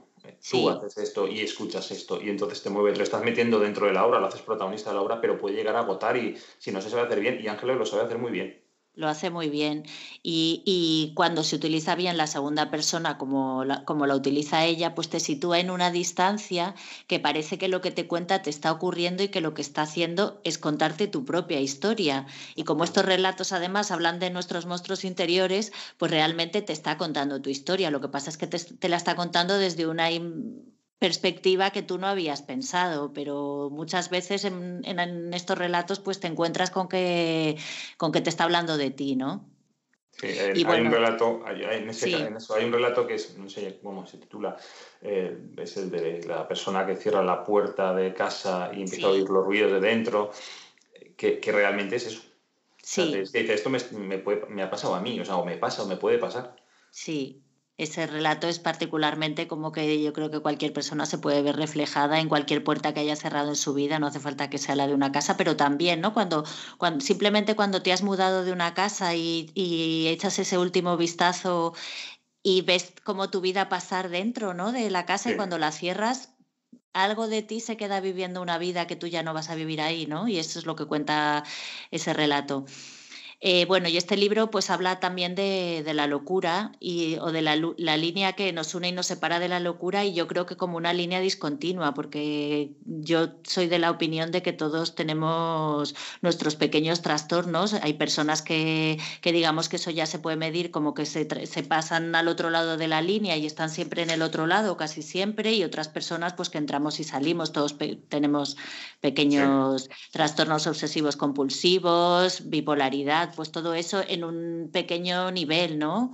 Tú haces esto y escuchas esto y entonces te mueves, lo estás metiendo dentro de la obra, lo haces protagonista de la obra, pero puede llegar a agotar y si no se sabe hacer bien, y Ángeles lo sabe hacer muy bien lo hace muy bien. Y, cuando se utiliza bien la segunda persona como la, como la utiliza ella, pues te sitúa en una distancia que parece que lo que te cuenta te está ocurriendo y que lo que está haciendo es contarte tu propia historia. Y como estos relatos además hablan de nuestros monstruos interiores, pues realmente te está contando tu historia. Lo que pasa es que te, te la está contando desde una perspectiva que tú no habías pensado, pero muchas veces en, estos relatos pues te encuentras con que, con que te está hablando de ti, ¿no? Sí, hay, un relato, hay, en, eso hay un relato que es, no sé cómo se titula, eh, es el de la persona que cierra la puerta de casa y empieza a oír los ruidos de dentro, que, realmente es eso. Sí. esto me, me, me ha pasado a mí, o sea, o me pasa o me puede pasar. Sí, ese relato es particularmente como que yo creo que cualquier persona se puede ver reflejada en cualquier puerta que haya cerrado en su vida, no hace falta que sea la de una casa, pero también, ¿no? Cuando, cuando simplemente cuando te has mudado de una casa y, y echas ese último vistazo y ves cómo tu vida pasar dentro, ¿no? De la casa y cuando la cierras, algo de ti se queda viviendo una vida que tú ya no vas a vivir ahí, ¿no? Y eso es lo que cuenta ese relato. Eh, bueno, y este libro pues habla también de, la locura y, o de la, línea que nos une y nos separa de la locura y yo creo que como una línea discontinua, porque yo soy de la opinión de que todos tenemos nuestros pequeños trastornos. Hay personas que, digamos que eso ya se puede medir como que se, se, pasan al otro lado de la línea y están siempre en el otro lado, casi siempre, y otras personas pues que entramos y salimos, todos tenemos pequeños trastornos obsesivos compulsivos, bipolaridad pues todo eso en un pequeño nivel, ¿no?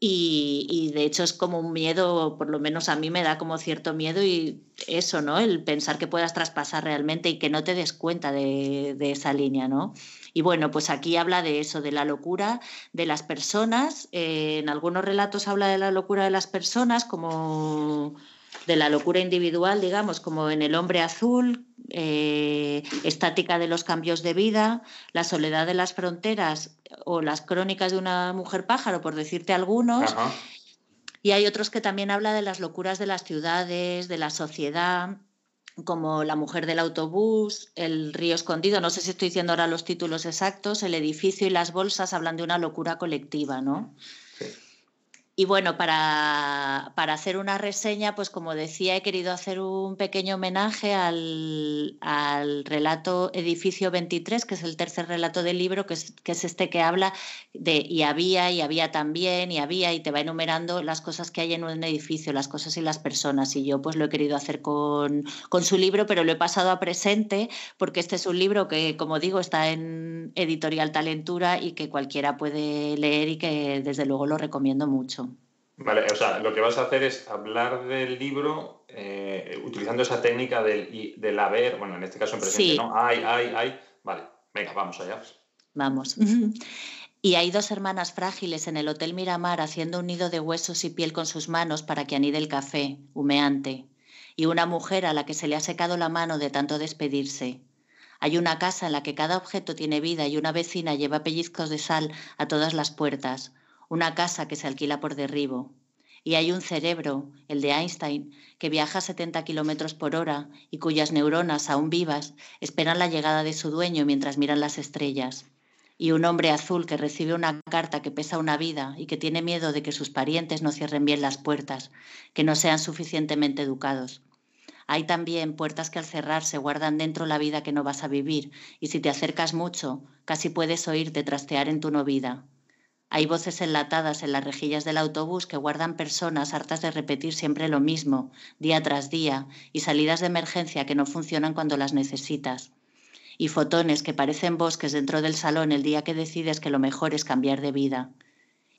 Y, de hecho es como un miedo, por lo menos a mí me da como cierto miedo y eso, ¿no? El pensar que puedas traspasar realmente y que no te des cuenta de, esa línea, ¿no? Y bueno, pues aquí habla de eso, de la locura de las personas. Eh, en algunos relatos habla de la locura de las personas como de la locura individual, digamos, como en El hombre azul, eh, estática de los cambios de vida, la soledad de las fronteras o las crónicas de una mujer pájaro, por decirte algunos. Y hay otros que también habla de las locuras de las ciudades, de la sociedad, como La mujer del autobús, El río escondido, no sé si estoy diciendo ahora los títulos exactos, El edificio y las bolsas hablan de una locura colectiva, ¿no? Y bueno, para, para, hacer una reseña, pues como decía, he querido hacer un pequeño homenaje al, al, relato Edificio 23, que es el tercer relato del libro, que es, que es este que habla de y había, y había también, y había, y te va enumerando las cosas que hay en un edificio, las cosas y las personas. Y yo pues lo he querido hacer con, con su libro, pero lo he pasado a presente, porque este es un libro que, como digo, está en editorial Talentura y que cualquiera puede leer y que desde luego lo recomiendo mucho. Vale, o sea, lo que vas a hacer es hablar del libro eh, utilizando esa técnica del, del, haber, bueno, en este caso en presente, ¿no? Hay, hay, hay. Vale, venga, vamos allá. Vamos. Y hay dos hermanas frágiles en el Hotel Miramar haciendo un nido de huesos y piel con sus manos para que anide el café, humeante. Y una mujer a la que se le ha secado la mano de tanto despedirse. Hay una casa en la que cada objeto tiene vida y una vecina lleva pellizcos de sal a todas las puertas. Una casa que se alquila por derribo. Y hay un cerebro, el de Einstein, que viaja a 70 kilómetros por hora y cuyas neuronas, aún vivas, esperan la llegada de su dueño mientras miran las estrellas y un hombre azul que recibe una carta que pesa una vida y que tiene miedo de que sus parientes no cierren bien las puertas, que no sean suficientemente educados. Hay también puertas que al cerrarse guardan dentro la vida que no vas a vivir y si te acercas mucho casi puedes oírte trastear en tu no vida. Hay voces enlatadas en las rejillas del autobús que guardan personas hartas de repetir siempre lo mismo, día tras día, y salidas de emergencia que no funcionan cuando las necesitas y fotones que parecen bosques dentro del salón el día que decides que lo mejor es cambiar de vida.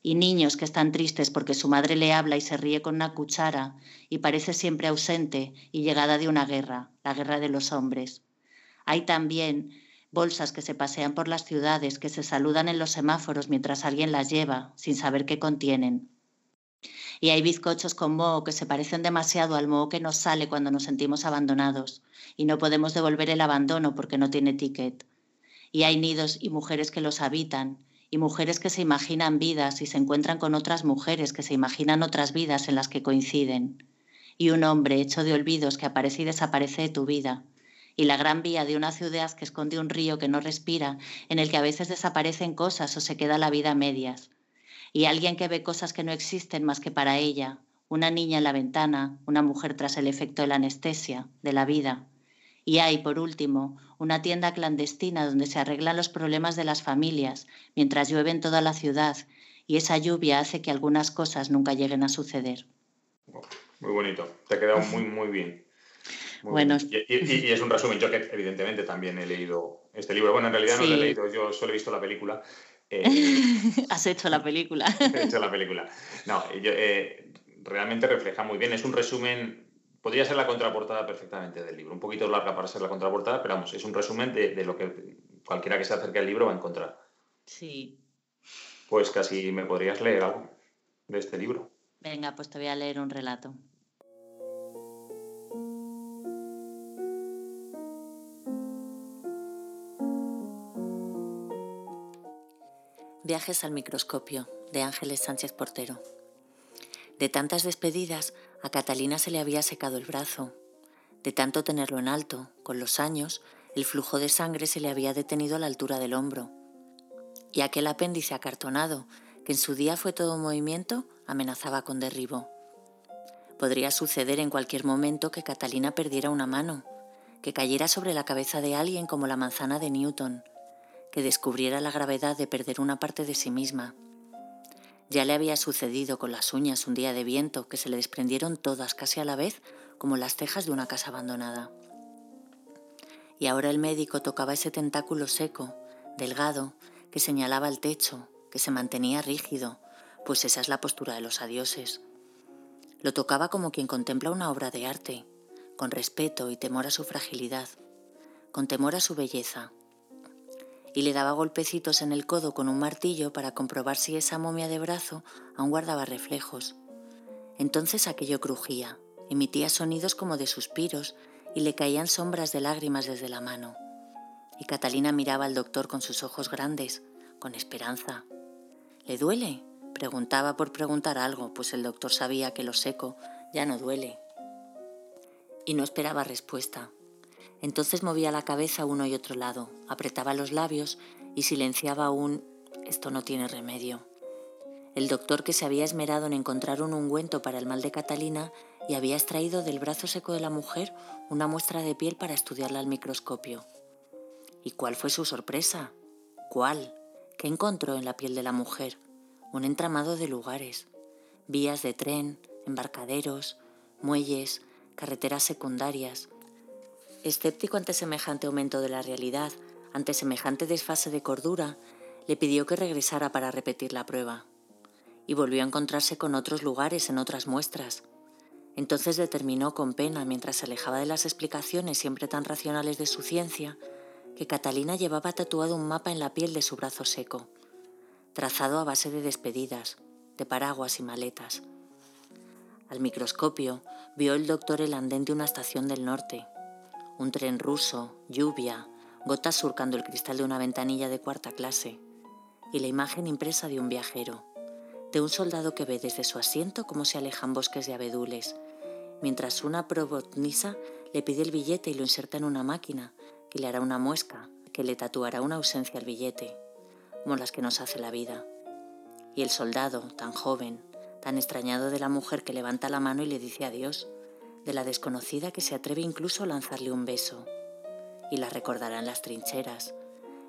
Y niños que están tristes porque su madre le habla y se ríe con una cuchara y parece siempre ausente y llegada de una guerra, la guerra de los hombres. Hay también bolsas que se pasean por las ciudades, que se saludan en los semáforos mientras alguien las lleva, sin saber qué contienen. Y hay bizcochos con moho que se parecen demasiado al moho que nos sale cuando nos sentimos abandonados y no podemos devolver el abandono porque no tiene ticket. Y hay nidos y mujeres que los habitan y mujeres que se imaginan vidas y se encuentran con otras mujeres que se imaginan otras vidas en las que coinciden. Y un hombre hecho de olvidos que aparece y desaparece de tu vida. Y la gran vía de una ciudad que esconde un río que no respira, en el que a veces desaparecen cosas o se queda la vida a medias y alguien que ve cosas que no existen más que para ella, una niña en la ventana, una mujer tras el efecto de la anestesia, de la vida. Y hay, por último, una tienda clandestina donde se arreglan los problemas de las familias mientras llueve en toda la ciudad y esa lluvia hace que algunas cosas nunca lleguen a suceder. Muy bonito, te ha quedado muy, muy bien. Bueno, Y, es un resumen. Yo que evidentemente también he leído este libro. Bueno, en realidad no lo he leído, yo solo he visto la película, eh, Has hecho la película. He hecho la película. No, eh, realmente refleja muy bien. Es un resumen, podría ser la contraportada perfectamente del libro. Un poquito larga para ser la contraportada, pero vamos, es un resumen de, lo que cualquiera que se acerque al libro va a encontrar. Sí. Pues casi me podrías leer algo de este libro. Venga, pues te voy a leer un relato. Viajes al microscopio, de Ángeles Sánchez Portero. De tantas despedidas, a Catalina se le había secado el brazo. De tanto tenerlo en alto, con los años, el flujo de sangre se le había detenido a la altura del hombro. Y aquel apéndice acartonado, que en su día fue todo movimiento, amenazaba con derribo. Podría suceder en cualquier momento que Catalina perdiera una mano, que cayera sobre la cabeza de alguien como la manzana de Newton, que descubriera la gravedad de perder una parte de sí misma. Ya le había sucedido con las uñas un día de viento que se le desprendieron todas casi a la vez como las cejas de una casa abandonada. Y ahora el médico tocaba ese tentáculo seco, delgado, que señalaba el techo, que se mantenía rígido, pues esa es la postura de los adioses. Lo tocaba como quien contempla una obra de arte, con respeto y temor a su fragilidad, con temor a su belleza, y le daba golpecitos en el codo con un martillo para comprobar si esa momia de brazo aún guardaba reflejos. Entonces aquello crujía, emitía sonidos como de suspiros y le caían sombras de lágrimas desde la mano. Y Catalina miraba al doctor con sus ojos grandes, con esperanza. ¿Le duele? Preguntaba por preguntar algo, pues el doctor sabía que lo seco ya no duele. Y no esperaba respuesta. Entonces movía la cabeza a uno y otro lado, apretaba los labios y silenciaba un esto no tiene remedio. El doctor que se había esmerado en encontrar un ungüento para el mal de Catalina y había extraído del brazo seco de la mujer una muestra de piel para estudiarla al microscopio. ¿Y cuál fue su sorpresa? ¿Cuál? ¿Qué encontró en la piel de la mujer? Un entramado de lugares, vías de tren, embarcaderos, muelles, carreteras secundarias, Escéptico ante semejante aumento de la realidad, ante semejante desfase de cordura, le pidió que regresara para repetir la prueba. y volvió a encontrarse con otros lugares en otras muestras. Entonces determinó con pena, mientras se alejaba de las explicaciones siempre tan racionales de su ciencia, que Catalina llevaba tatuado un mapa en la piel de su brazo seco, trazado a base de despedidas, de paraguas y maletas. Al microscopio vio el doctor el andén de una estación del norte, un tren ruso, lluvia, gotas surcando el cristal de una ventanilla de cuarta clase, y la imagen impresa de un viajero, de un soldado que ve desde su asiento cómo se alejan bosques de abedules, mientras una probotnisa le pide el billete y lo inserta en una máquina que le hará una muesca, que le tatuará una ausencia al billete, como las que nos hace la vida. Y el soldado, tan joven, tan extrañado de la mujer que levanta la mano y le dice adiós, de la desconocida que se atreve incluso a lanzarle un beso. Y la recordará en las trincheras,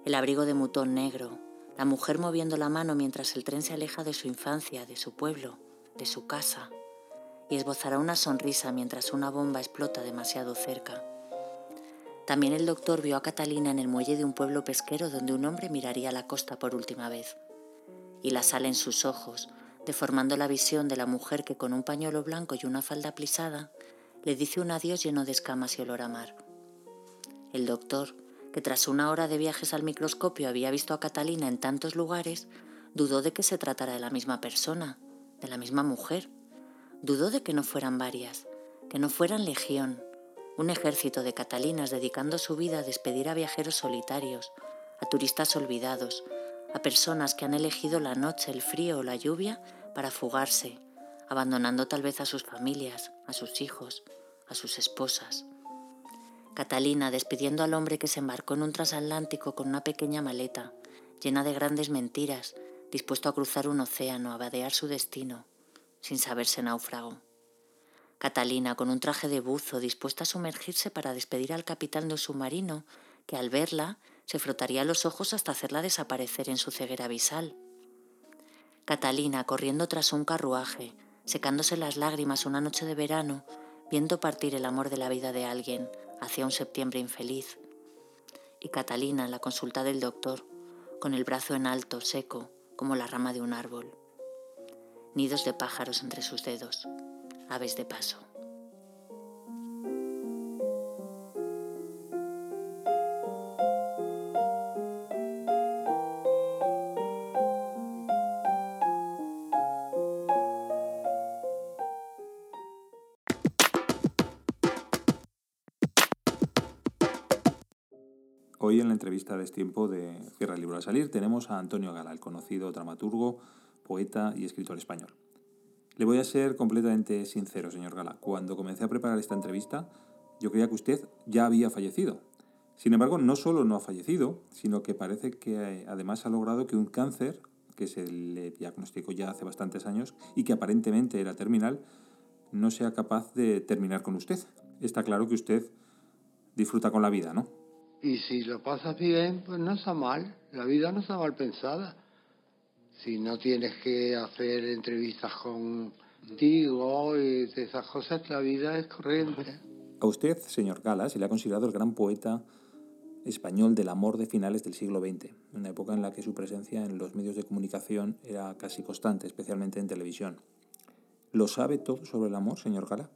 el abrigo de mutón negro, la mujer moviendo la mano mientras el tren se aleja de su infancia, de su pueblo, de su casa, y esbozará una sonrisa mientras una bomba explota demasiado cerca. También el doctor vio a Catalina en el muelle de un pueblo pesquero donde un hombre miraría la costa por última vez, y la sal en sus ojos, deformando la visión de la mujer que con un pañuelo blanco y una falda plisada le dice un adiós lleno de escamas y olor a mar. El doctor, que tras una hora de viajes al microscopio había visto a Catalina en tantos lugares, dudó de que se tratara de la misma persona, de la misma mujer. Dudó de que no fueran varias, que no fueran legión, un ejército de Catalinas dedicando su vida a despedir a viajeros solitarios, a turistas olvidados, a personas que han elegido la noche, el frío o la lluvia para fugarse, abandonando tal vez a sus familias, a sus hijos, a sus esposas. Catalina despidiendo al hombre que se embarcó en un transatlántico con una pequeña maleta, llena de grandes mentiras, dispuesto a cruzar un océano, a vadear su destino, sin saberse náufrago. Catalina con un traje de buzo dispuesta a sumergirse para despedir al capitán de un submarino que al verla se frotaría los ojos hasta hacerla desaparecer en su ceguera abisal. Catalina corriendo tras un carruaje, secándose las lágrimas una noche de verano, viendo partir el amor de la vida de alguien hacia un septiembre infeliz. Y Catalina la consulta del doctor, con el brazo en alto, seco, como la rama de un árbol. Nidos de pájaros entre sus dedos, aves de paso. De Tiempo de Cierra el Libro a Salir tenemos a Antonio Gala, el conocido dramaturgo, poeta y escritor español. Le voy a ser completamente sincero, señor Gala. Cuando comencé a preparar esta entrevista, yo creía que usted ya había fallecido. Sin embargo, no solo no ha fallecido, sino que parece que eh, además ha logrado que un cáncer, que se le diagnosticó ya hace bastantes años y que aparentemente era terminal, no sea capaz de terminar con usted. Está claro que usted disfruta con la vida, ¿no? Y si lo pasas bien, pues no está mal. La vida no está mal pensada. Si no tienes que hacer entrevistas contigo y esas cosas, la vida es corriente. A usted, señor Gala, se le ha considerado el gran poeta español del amor de finales del siglo XX, una época en la que su presencia en los medios de comunicación era casi constante, especialmente en televisión. ¿Lo sabe todo sobre el amor, señor Gala?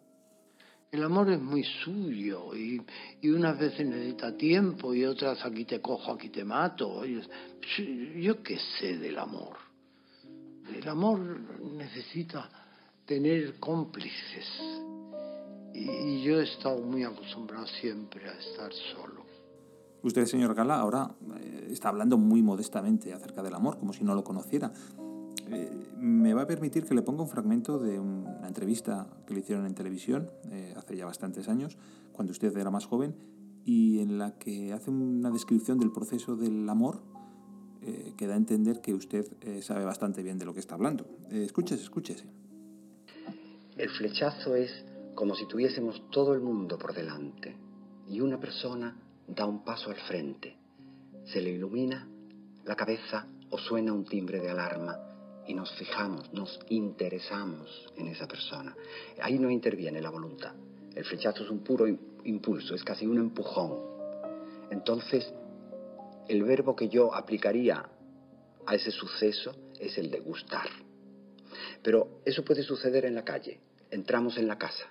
El amor es muy suyo y, y, unas veces necesita tiempo y otras aquí te cojo, aquí te mato. Yo, qué sé del amor. El amor necesita tener cómplices y, y yo he estado muy acostumbrado siempre a estar solo. Usted, señor Gala, ahora eh, está hablando muy modestamente acerca del amor, como si no lo conociera. Eh, me va a permitir que le ponga un fragmento de una entrevista que le hicieron en televisión eh, hace ya bastantes años, cuando usted era más joven, y en la que hace una descripción del proceso del amor eh, que da a entender que usted eh, sabe bastante bien de lo que está hablando. Eh, escúchese, escúchese. El flechazo es como si tuviésemos todo el mundo por delante y una persona da un paso al frente, se le ilumina la cabeza o suena un timbre de alarma y nos fijamos, nos interesamos en esa persona. Ahí no interviene la voluntad. El flechazo es un puro impulso, es casi un empujón. Entonces, el verbo que yo aplicaría a ese suceso es el de gustar. Pero eso puede suceder en la calle. Entramos en la casa.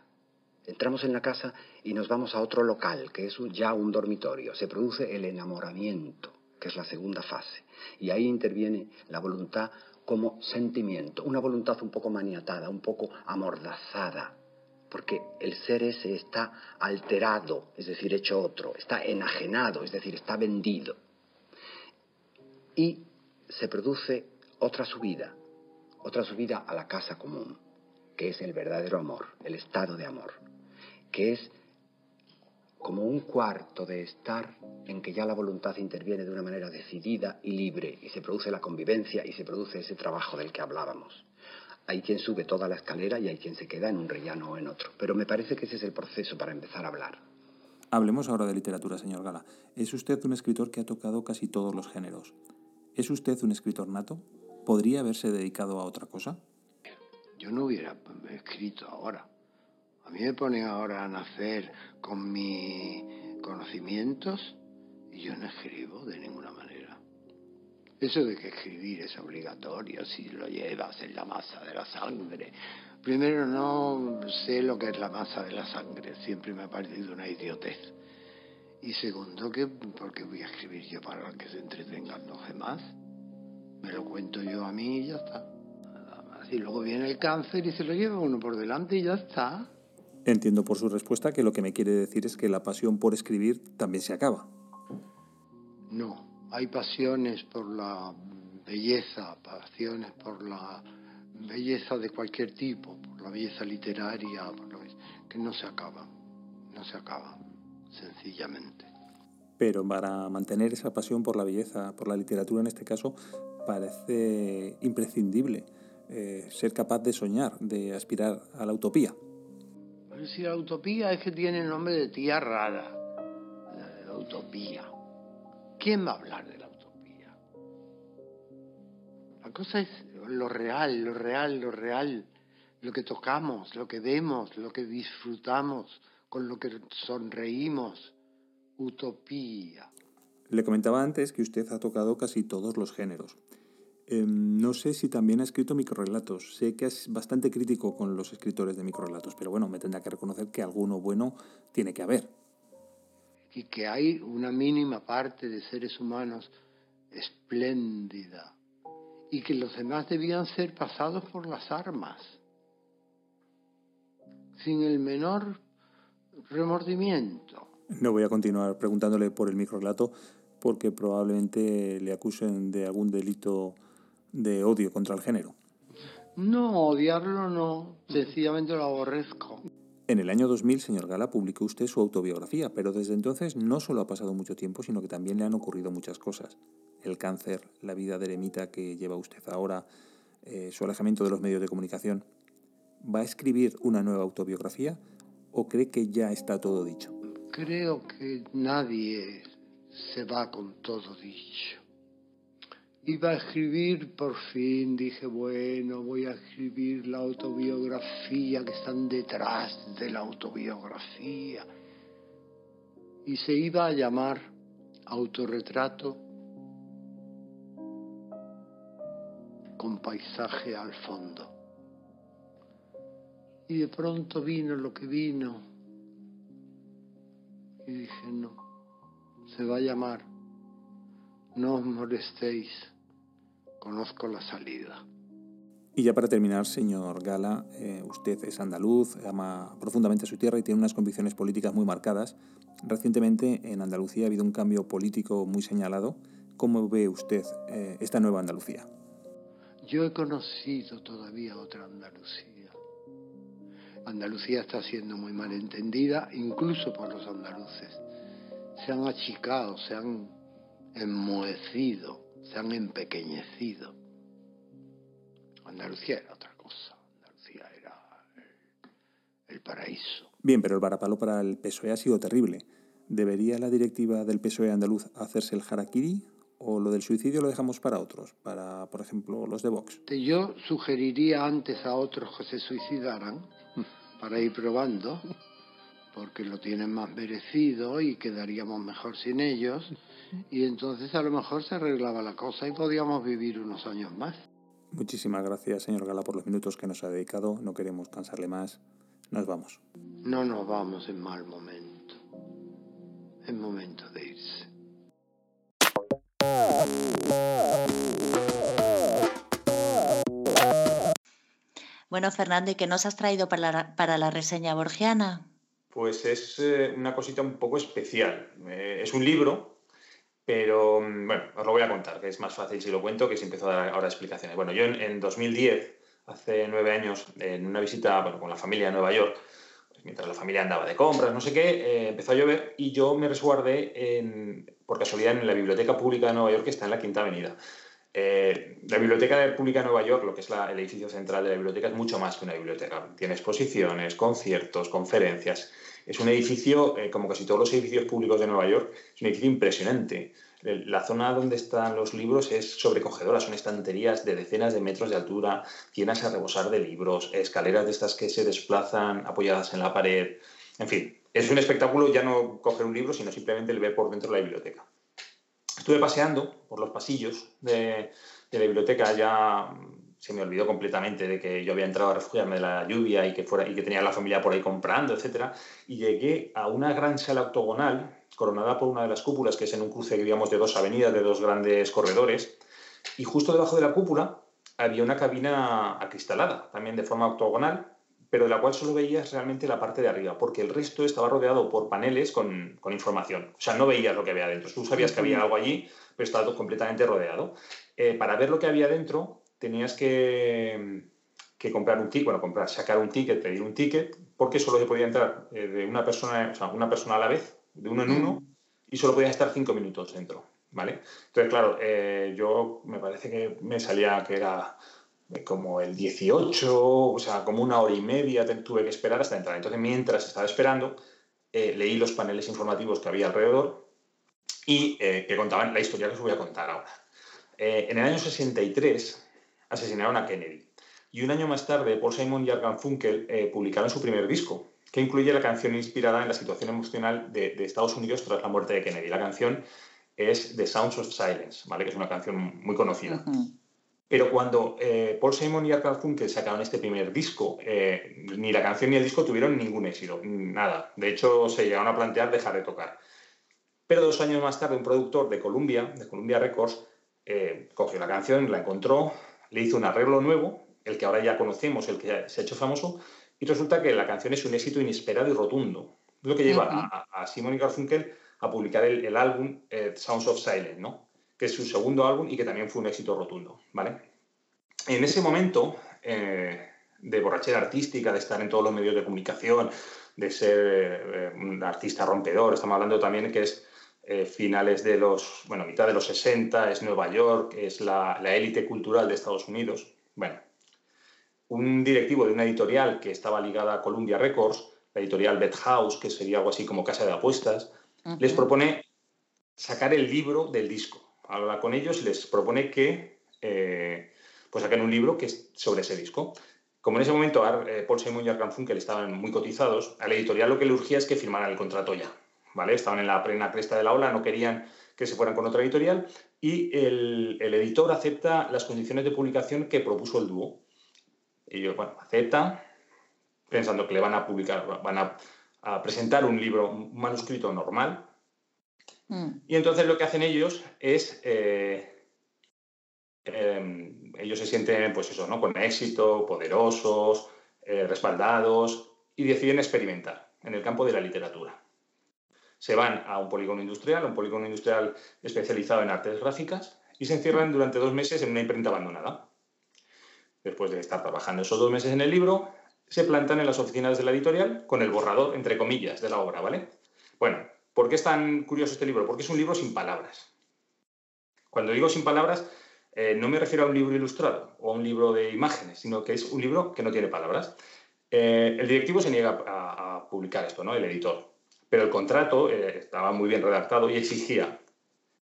Entramos en la casa y nos vamos a otro local, que es ya un dormitorio. Se produce el enamoramiento, que es la segunda fase. Y ahí interviene la voluntad como sentimiento, una voluntad un poco maniatada, un poco amordazada, porque el ser ese está alterado, es decir, hecho otro, está enajenado, es decir, está vendido. Y se produce otra subida, otra subida a la casa común, que es el verdadero amor, el estado de amor, que es como un cuarto de estar en que ya la voluntad interviene de una manera decidida y libre y se produce la convivencia y se produce ese trabajo del que hablábamos. Hay quien sube toda la escalera y hay quien se queda en un rellano o en otro, pero me parece que ese es el proceso para empezar a hablar. Hablemos ahora de literatura, señor Gala. Es usted un escritor que ha tocado casi todos los géneros. ¿Es usted un escritor nato? ¿Podría haberse dedicado a otra cosa? Yo no hubiera escrito ahora. A mí me ponen ahora a nacer con mis conocimientos y yo no escribo de ninguna manera. Eso de que escribir es obligatorio si lo llevas en la masa de la sangre. Primero no sé lo que es la masa de la sangre, siempre me ha parecido una idiotez. Y segundo, que porque voy a escribir yo para que se entretengan los demás. Me lo cuento yo a mí y ya está. Y luego viene el cáncer y se lo lleva uno por delante y ya está. Entiendo por su respuesta que lo que me quiere decir es que la pasión por escribir también se acaba. No, hay pasiones por la belleza, pasiones por la belleza de cualquier tipo, por la belleza literaria, que no se acaban, no se acaban, sencillamente. Pero para mantener esa pasión por la belleza, por la literatura en este caso, parece imprescindible eh, ser capaz de soñar, de aspirar a la utopía si la utopía es que tiene nombre de tía rara. La, utopía. ¿Quién va a hablar de la utopía? La cosa es lo real, lo real, lo real. Lo que tocamos, lo que vemos, lo que disfrutamos, con lo que sonreímos. Utopía. Le comentaba antes que usted ha tocado casi todos los géneros. Em, no sé si también ha escrito microrelatos. Sé que es bastante crítico con los escritores de microrelatos, pero bueno, me tendrá que reconocer que alguno bueno tiene que haber. Y que hay una mínima parte de seres humanos espléndida y que los demás debían ser pasados por las armas, sin el menor remordimiento. No voy a continuar preguntándole por el microrelato porque probablemente le acusen de algún delito de odio contra el género. No, odiarlo no, sencillamente lo aborrezco. En el año 2000, señor Gala, publicó usted su autobiografía, pero desde entonces no solo ha pasado mucho tiempo, sino que también le han ocurrido muchas cosas. El cáncer, la vida de eremita que lleva usted ahora, eh, su alejamiento de los medios de comunicación. ¿Va a escribir una nueva autobiografía o cree que ya está todo dicho? Creo que nadie se va con todo dicho iba a escribir, por fin dije, bueno, voy a escribir la autobiografía que están detrás de la autobiografía. Y se iba a llamar autorretrato con paisaje al fondo. Y de pronto vino lo que vino. Y dije, no, se va a llamar, no os molestéis conozco la salida. Y ya para terminar, señor Gala, eh, usted es andaluz, ama profundamente su tierra y tiene unas convicciones políticas muy marcadas. Recientemente en Andalucía ha habido un cambio político muy señalado. ¿Cómo ve usted eh, esta nueva Andalucía? Yo he conocido todavía otra Andalucía. Andalucía está siendo muy mal entendida, incluso por los andaluces. Se han achicado, se han enmohecido se han empequeñecido. Andalucía era otra cosa, Andalucía era el, paraíso. Bien, pero el varapalo para el PSOE ha sido terrible. ¿Debería la directiva del PSOE andaluz hacerse el harakiri o lo del suicidio lo dejamos para otros, para, por ejemplo, los de Vox? Yo sugeriría antes a otros que se suicidaran para ir probando, porque lo tienen más merecido y quedaríamos mejor sin ellos y entonces a lo mejor se arreglaba la cosa y podíamos vivir unos años más. Muchísimas gracias, señor Gala, por los minutos que nos ha dedicado. No queremos cansarle más. Nos vamos. No nos vamos en mal momento. Es momento de irse. Bueno, Fernando, ¿y qué nos has traído para la, para la reseña borgiana? Pues es eh, una cosita un poco especial. Eh, es un libro, pero mm, bueno, os lo voy a contar, que es más fácil si lo cuento que si empiezo a dar ahora explicaciones. Bueno, yo en, 2010, hace nueve años, en una visita bueno, con la familia a Nueva York, pues mientras la familia andaba de compras, no sé qué, eh, empezó a llover y yo me resguardé en, por casualidad en la Biblioteca Pública de Nueva York, que está en la Quinta Avenida. Eh, la Biblioteca Pública de Nueva York, lo que es el edificio central de la biblioteca, es mucho más que una biblioteca. Tiene exposiciones, conciertos, conferencias. Es un edificio, eh, como casi todos los edificios públicos de Nueva York, es un edificio impresionante. La zona donde están los libros es sobrecogedora, son estanterías de decenas de metros de altura, llenas a rebosar de libros, escaleras de estas que se desplazan apoyadas en la pared. En fin, es un espectáculo ya no coger un libro, sino simplemente el ver por dentro de la biblioteca. Estuve paseando por los pasillos de, la biblioteca, ya se me olvidó completamente de que yo había entrado a refugiarme de la lluvia y que, fuera, y que tenía la familia por ahí comprando, etc. Y llegué a una gran sala octogonal coronada por una de las cúpulas, que es en un cruce, digamos, de dos avenidas, de dos grandes corredores. Y justo debajo de la cúpula había una cabina acristalada, también de forma octogonal, pero de la cual solo veías realmente la parte de arriba, porque el resto estaba rodeado por paneles con, información. O sea, no veías lo que había dentro. Tú sabías que había algo allí, pero estaba completamente rodeado. Eh, para ver lo que había dentro, tenías que, comprar un ticket, bueno, comprar, sacar un ticket, pedir un ticket, porque solo se podía entrar eh, de una persona, o sea, una persona a la vez, de uno en uno, y solo podía estar cinco minutos dentro. ¿Vale? Entonces, claro, eh, yo me parece que me salía que era como el 18, o sea, como una hora y media tuve que esperar hasta entrar. Entonces, mientras estaba esperando, eh, leí los paneles informativos que había alrededor y eh, que contaban la historia que os voy a contar ahora. Eh, en el año 63 asesinaron a Kennedy y un año más tarde Paul Simon y Argan Funkel publicaron su primer disco, que incluye la canción inspirada en la situación emocional de, Estados Unidos tras la muerte de Kennedy. La canción es The Sounds of Silence, ¿vale? que es una canción muy conocida. Pero cuando eh, Paul Simon y Art Garfunkel sacaron este primer disco, eh, ni la canción ni el disco tuvieron ningún éxito, nada. De hecho, se llegaron a plantear dejar de tocar. Pero dos años más tarde, un productor de Columbia, de Columbia Records, eh, cogió la canción, la encontró, le hizo un arreglo nuevo, el que ahora ya conocemos, el que se ha hecho famoso, y resulta que la canción es un éxito inesperado y rotundo. Es lo que lleva a, Simon y Garfunkel a publicar el, el álbum Sounds of Silence, ¿no? que es su segundo álbum y que también fue un éxito rotundo, ¿vale? En ese momento eh, de borrachera artística, de estar en todos los medios de comunicación, de ser eh, un artista rompedor, estamos hablando también que es eh, finales de los, bueno, mitad de los 60, es Nueva York, es la, élite cultural de Estados Unidos. Bueno, un directivo de una editorial que estaba ligada a Columbia Records, la editorial Bet House, que sería algo así como casa de apuestas, les propone sacar el libro del disco habla con ellos y les propone que eh, pues saquen un libro que es sobre ese disco. Como en ese momento eh, Paul Simon y Art Funkel estaban muy cotizados, a la editorial lo que le urgía es que firmaran el contrato ya. ¿Vale? Estaban en la plena cresta de la ola, no querían que se fueran con otra editorial y el, editor acepta las condiciones de publicación que propuso el dúo. Ellos, bueno, aceptan, pensando que le van a publicar, van a, a presentar un libro, un manuscrito normal, Mm. Y entonces lo que hacen ellos es, eh, em, ellos se sienten, pues eso, ¿no? Con éxito, poderosos, eh, respaldados, y deciden experimentar en el campo de la literatura. Se van a un polígono industrial, un polígono industrial especializado en artes gráficas, y se encierran durante dos meses en una imprenta abandonada. Después de estar trabajando esos dos meses en el libro, se plantan en las oficinas de la editorial con el borrador, entre comillas, de la obra, ¿vale? Bueno, ¿Por qué es tan curioso este libro? Porque es un libro sin palabras. Cuando digo sin palabras, eh, no me refiero a un libro ilustrado o a un libro de imágenes, sino que es un libro que no tiene palabras. Eh, el directivo se niega a, publicar esto, ¿no? El editor. Pero el contrato eh, estaba muy bien redactado y exigía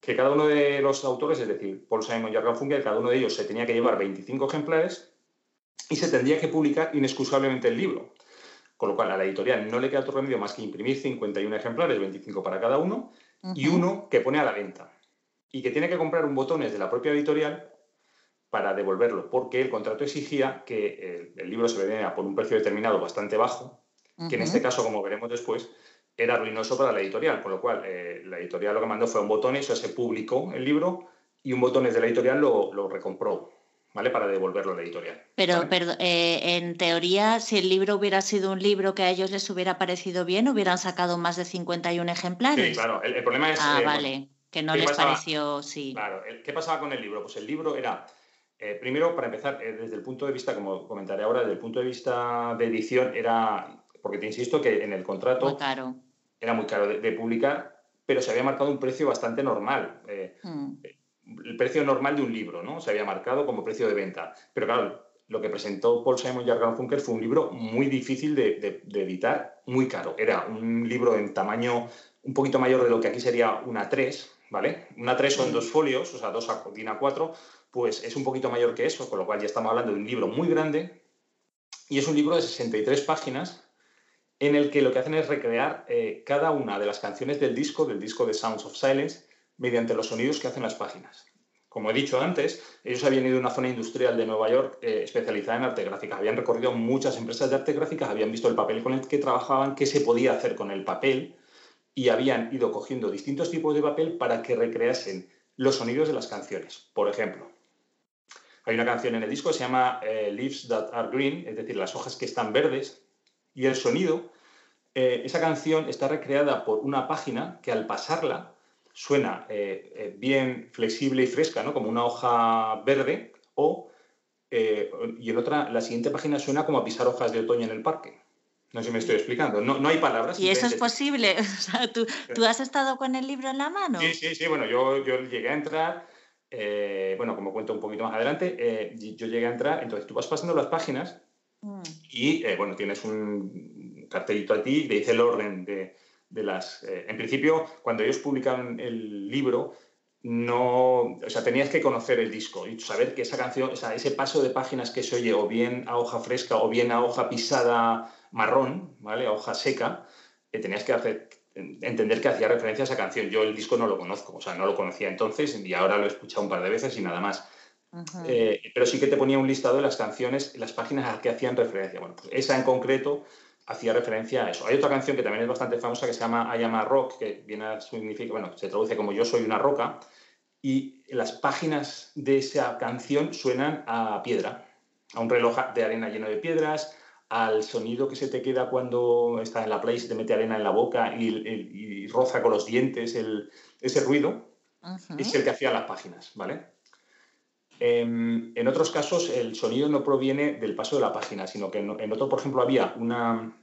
que cada uno de los autores, es decir, Paul Simon y Argan Funkel, cada uno de ellos se tenía que llevar 25 ejemplares y se tendría que publicar inexcusablemente el libro. Con lo cual, a la editorial no le queda otro remedio más que imprimir 51 ejemplares, 25 para cada uno, y uno que pone a la venta. Y que tiene que comprar un botones de la propia editorial para devolverlo, porque el contrato exigía que el, libro se vendiera por un precio determinado bastante bajo, que en este caso, como veremos después, era ruinoso para la editorial, con lo cual eh, la editorial lo que mandó fue un botón, eso se publicó el libro y un botón de la editorial lo, lo recompró. ¿Vale? Para devolverlo a la editorial. Pero, pero eh, en teoría, si el libro hubiera sido un libro que a ellos les hubiera parecido bien, hubieran sacado más de 51 ejemplares. Sí, claro. El, problema es. Ah, vale. Que no les pareció, sí. Claro. ¿Qué pasaba con el libro? Pues el libro era eh, primero, para empezar, eh, desde el punto de vista, como comentaré ahora, desde el punto de vista de edición, era, porque te insisto que en el contrato era muy caro de, publicar, pero se había marcado un precio bastante normal. Eh, hmm. El precio normal de un libro, ¿no? Se había marcado como precio de venta. Pero claro, lo que presentó Paul Simon y Funker fue un libro muy difícil de, editar, muy caro. Era un libro en tamaño un poquito mayor de lo que aquí sería una 3, ¿vale? Una 3 son dos folios, o sea, dos a, a 4 pues es un poquito mayor que eso, con lo cual ya estamos hablando de un libro muy grande y es un libro de 63 páginas en el que lo que hacen es recrear eh, cada una de las canciones del disco, del disco de Sounds of Silence, mediante los sonidos que hacen las páginas. Como he dicho antes, ellos habían ido a una zona industrial de Nueva York eh, especializada en arte gráfica. Habían recorrido muchas empresas de arte gráfica, habían visto el papel con el que trabajaban, qué se podía hacer con el papel y habían ido cogiendo distintos tipos de papel para que recreasen los sonidos de las canciones. Por ejemplo, hay una canción en el disco que se llama eh, Leaves That Are Green, es decir, las hojas que están verdes, y el sonido, eh, esa canción está recreada por una página que al pasarla suena eh, bien flexible y fresca, ¿no? como una hoja verde, o, y en otra, la siguiente página suena como a pisar hojas de otoño en el parque. No sé si me estoy explicando. No, no hay palabras. ¿Y eso es posible? O sea, ¿tú, ¿tú, has estado con el libro en la mano? Sí, sí, sí. Bueno, yo, yo llegué a entrar eh, bueno, como cuento un poquito más adelante, eh, yo llegué a entrar, entonces tú vas pasando las páginas mm. y, eh, bueno, tienes un cartelito a ti que dice el orden de, las... en principio, cuando ellos publican el libro, no, o sea, tenías que conocer el disco y saber que esa canción, o sea, ese paso de páginas que se oye o bien a hoja fresca o bien a hoja pisada marrón, ¿vale? A hoja seca, tenías que hacer, entender que hacía referencia a esa canción. Yo el disco no lo conozco, o sea, no lo conocía entonces y ahora lo he escuchado un par de veces y nada más. Eh, pero sí que te ponía un listado de las canciones, las páginas a que hacían referencia. Bueno, pues esa en concreto hacía referencia a eso. Hay otra canción que también es bastante famosa que se llama I Am a Rock, que viene a significar, bueno, se traduce como Yo soy una roca, y las páginas de esa canción suenan a piedra, a un reloj de arena lleno de piedras, al sonido que se te queda cuando estás en la playa y se te mete arena en la boca y, roza con los dientes ese ruido, es el que hacía las páginas, ¿vale? Em, en, otros casos el sonido no proviene del paso de la página, sino que en, otro, por ejemplo, había una...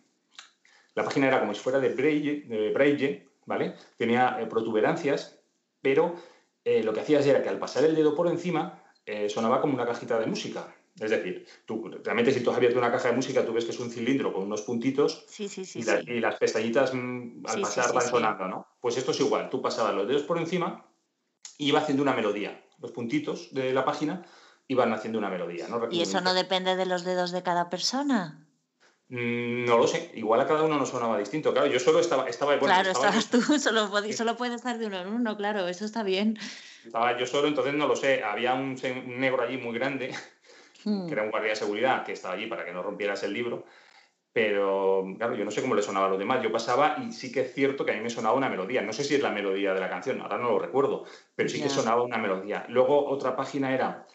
La página era como si fuera de braille, de braille ¿vale? Tenía eh, protuberancias, pero eh, lo que hacías era que al pasar el dedo por encima eh, sonaba como una cajita de música. Es decir, tú, realmente si tú has abierto una caja de música, tú ves que es un cilindro con unos puntitos y, las pestañitas mm, al pasar van sonando, ¿no? Pues esto es igual, tú pasabas los dedos por encima y iba haciendo una melodía. Los puntitos de la página iban haciendo una melodía, ¿no? ¿Y eso no depende de los dedos de cada persona? Mm, no lo sé, igual a cada uno nos sonaba distinto. Claro, yo solo estaba. estaba claro, estabas tú, solo, solo puedes estar de uno en uno, claro, eso está bien. Estaba yo solo, entonces no lo sé. Había un negro allí muy grande que era un guardia de seguridad que estaba allí para que no rompieras el libro. Pero, claro, yo no sé cómo le sonaba a los demás. Yo pasaba y sí que es cierto que a mí me sonaba una melodía. No sé si es la melodía de la canción, ahora no lo recuerdo, pero sí que sonaba una melodía. Luego otra página era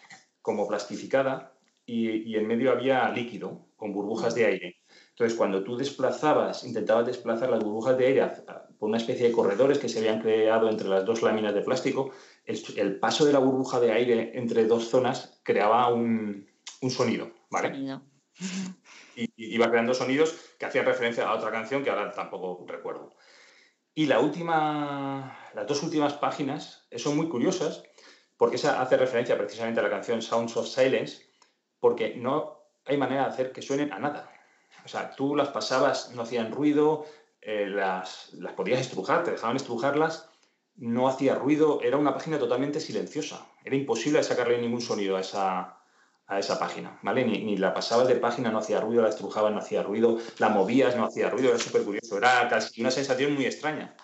como plastificada y, en medio había líquido con burbujas de aire. Entonces, cuando tú desplazabas, intentabas desplazar las burbujas de aire por una especie de corredores que se habían creado entre las dos láminas de plástico, el paso de la burbuja de aire entre dos zonas creaba un, un sonido, ¿vale? Y, iba creando sonidos que hacían referencia a otra canción que ahora tampoco recuerdo. Y la última, las dos últimas páginas son muy curiosas porque esa hace referencia precisamente a la canción Sounds of Silence, porque no hay manera de hacer que suenen a nada. O sea, tú las pasabas, no hacían ruido, eh, las, las podías estrujar, te dejaban estrujarlas, no hacía ruido, era una página totalmente silenciosa. Era imposible sacarle ningún sonido a esa, a esa página, ¿vale? Ni, la pasabas de página, no hacía ruido, la estrujabas, no hacía ruido, la movías, no hacía ruido, era súper curioso, era casi una sensación muy extraña.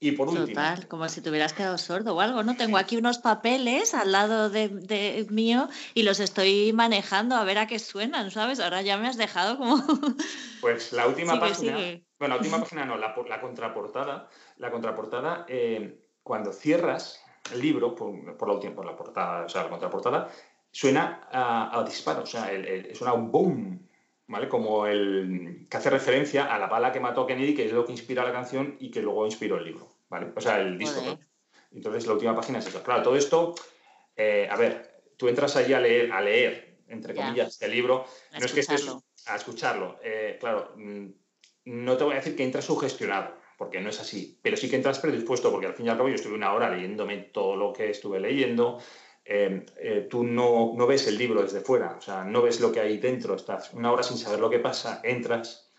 Y por último. Total, como si te hubieras quedado sordo o algo, ¿no? Tengo aquí unos papeles al lado de, mío y los estoy manejando a ver a qué suenan, ¿sabes? Ahora ya me has dejado como. Pues la última página. Bueno, la última página no, la, la contraportada. La contraportada, eh, cuando cierras el libro, por, por, la última, por la portada, o sea, la contraportada, suena a, a disparo, o sea, suena un boom, ¿vale? Como el que hace referencia a la bala que mató a Kennedy, que es lo que inspira la canción y que luego inspiró el libro, ¿vale? O sea, el disco. Entonces, la última página es eso. Claro, todo esto, eh, a ver, tú entras allí a leer, a leer entre comillas, el libro, no es que estés a escucharlo. Eh, claro, mm, no te voy a decir que entras sugestionado, porque no es así, pero sí que entras predispuesto, porque al fin y al cabo yo estuve una hora leyéndome todo lo que estuve leyendo, Em, eh, tú no, no, ves el libro desde fuera, o sea, no ves lo que hay dentro, estás una hora sin saber lo que pasa, entras,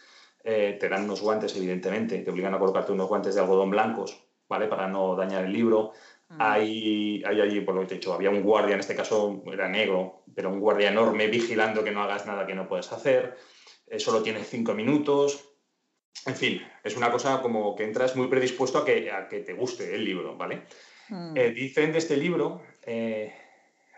eh, te dan unos guantes, evidentemente, te obligan a colocarte unos guantes de algodón blancos, ¿vale? Para no dañar el libro. Mm. Hay, hay allí, por lo que te he dicho, había un guardia, en este caso era negro, pero un guardia enorme vigilando que no hagas nada que no puedes hacer. Eh, solo tienes cinco minutos. En fin, es una cosa como que entras muy predispuesto a que, a que te guste el libro, ¿vale? Mm. dicen de este libro eh,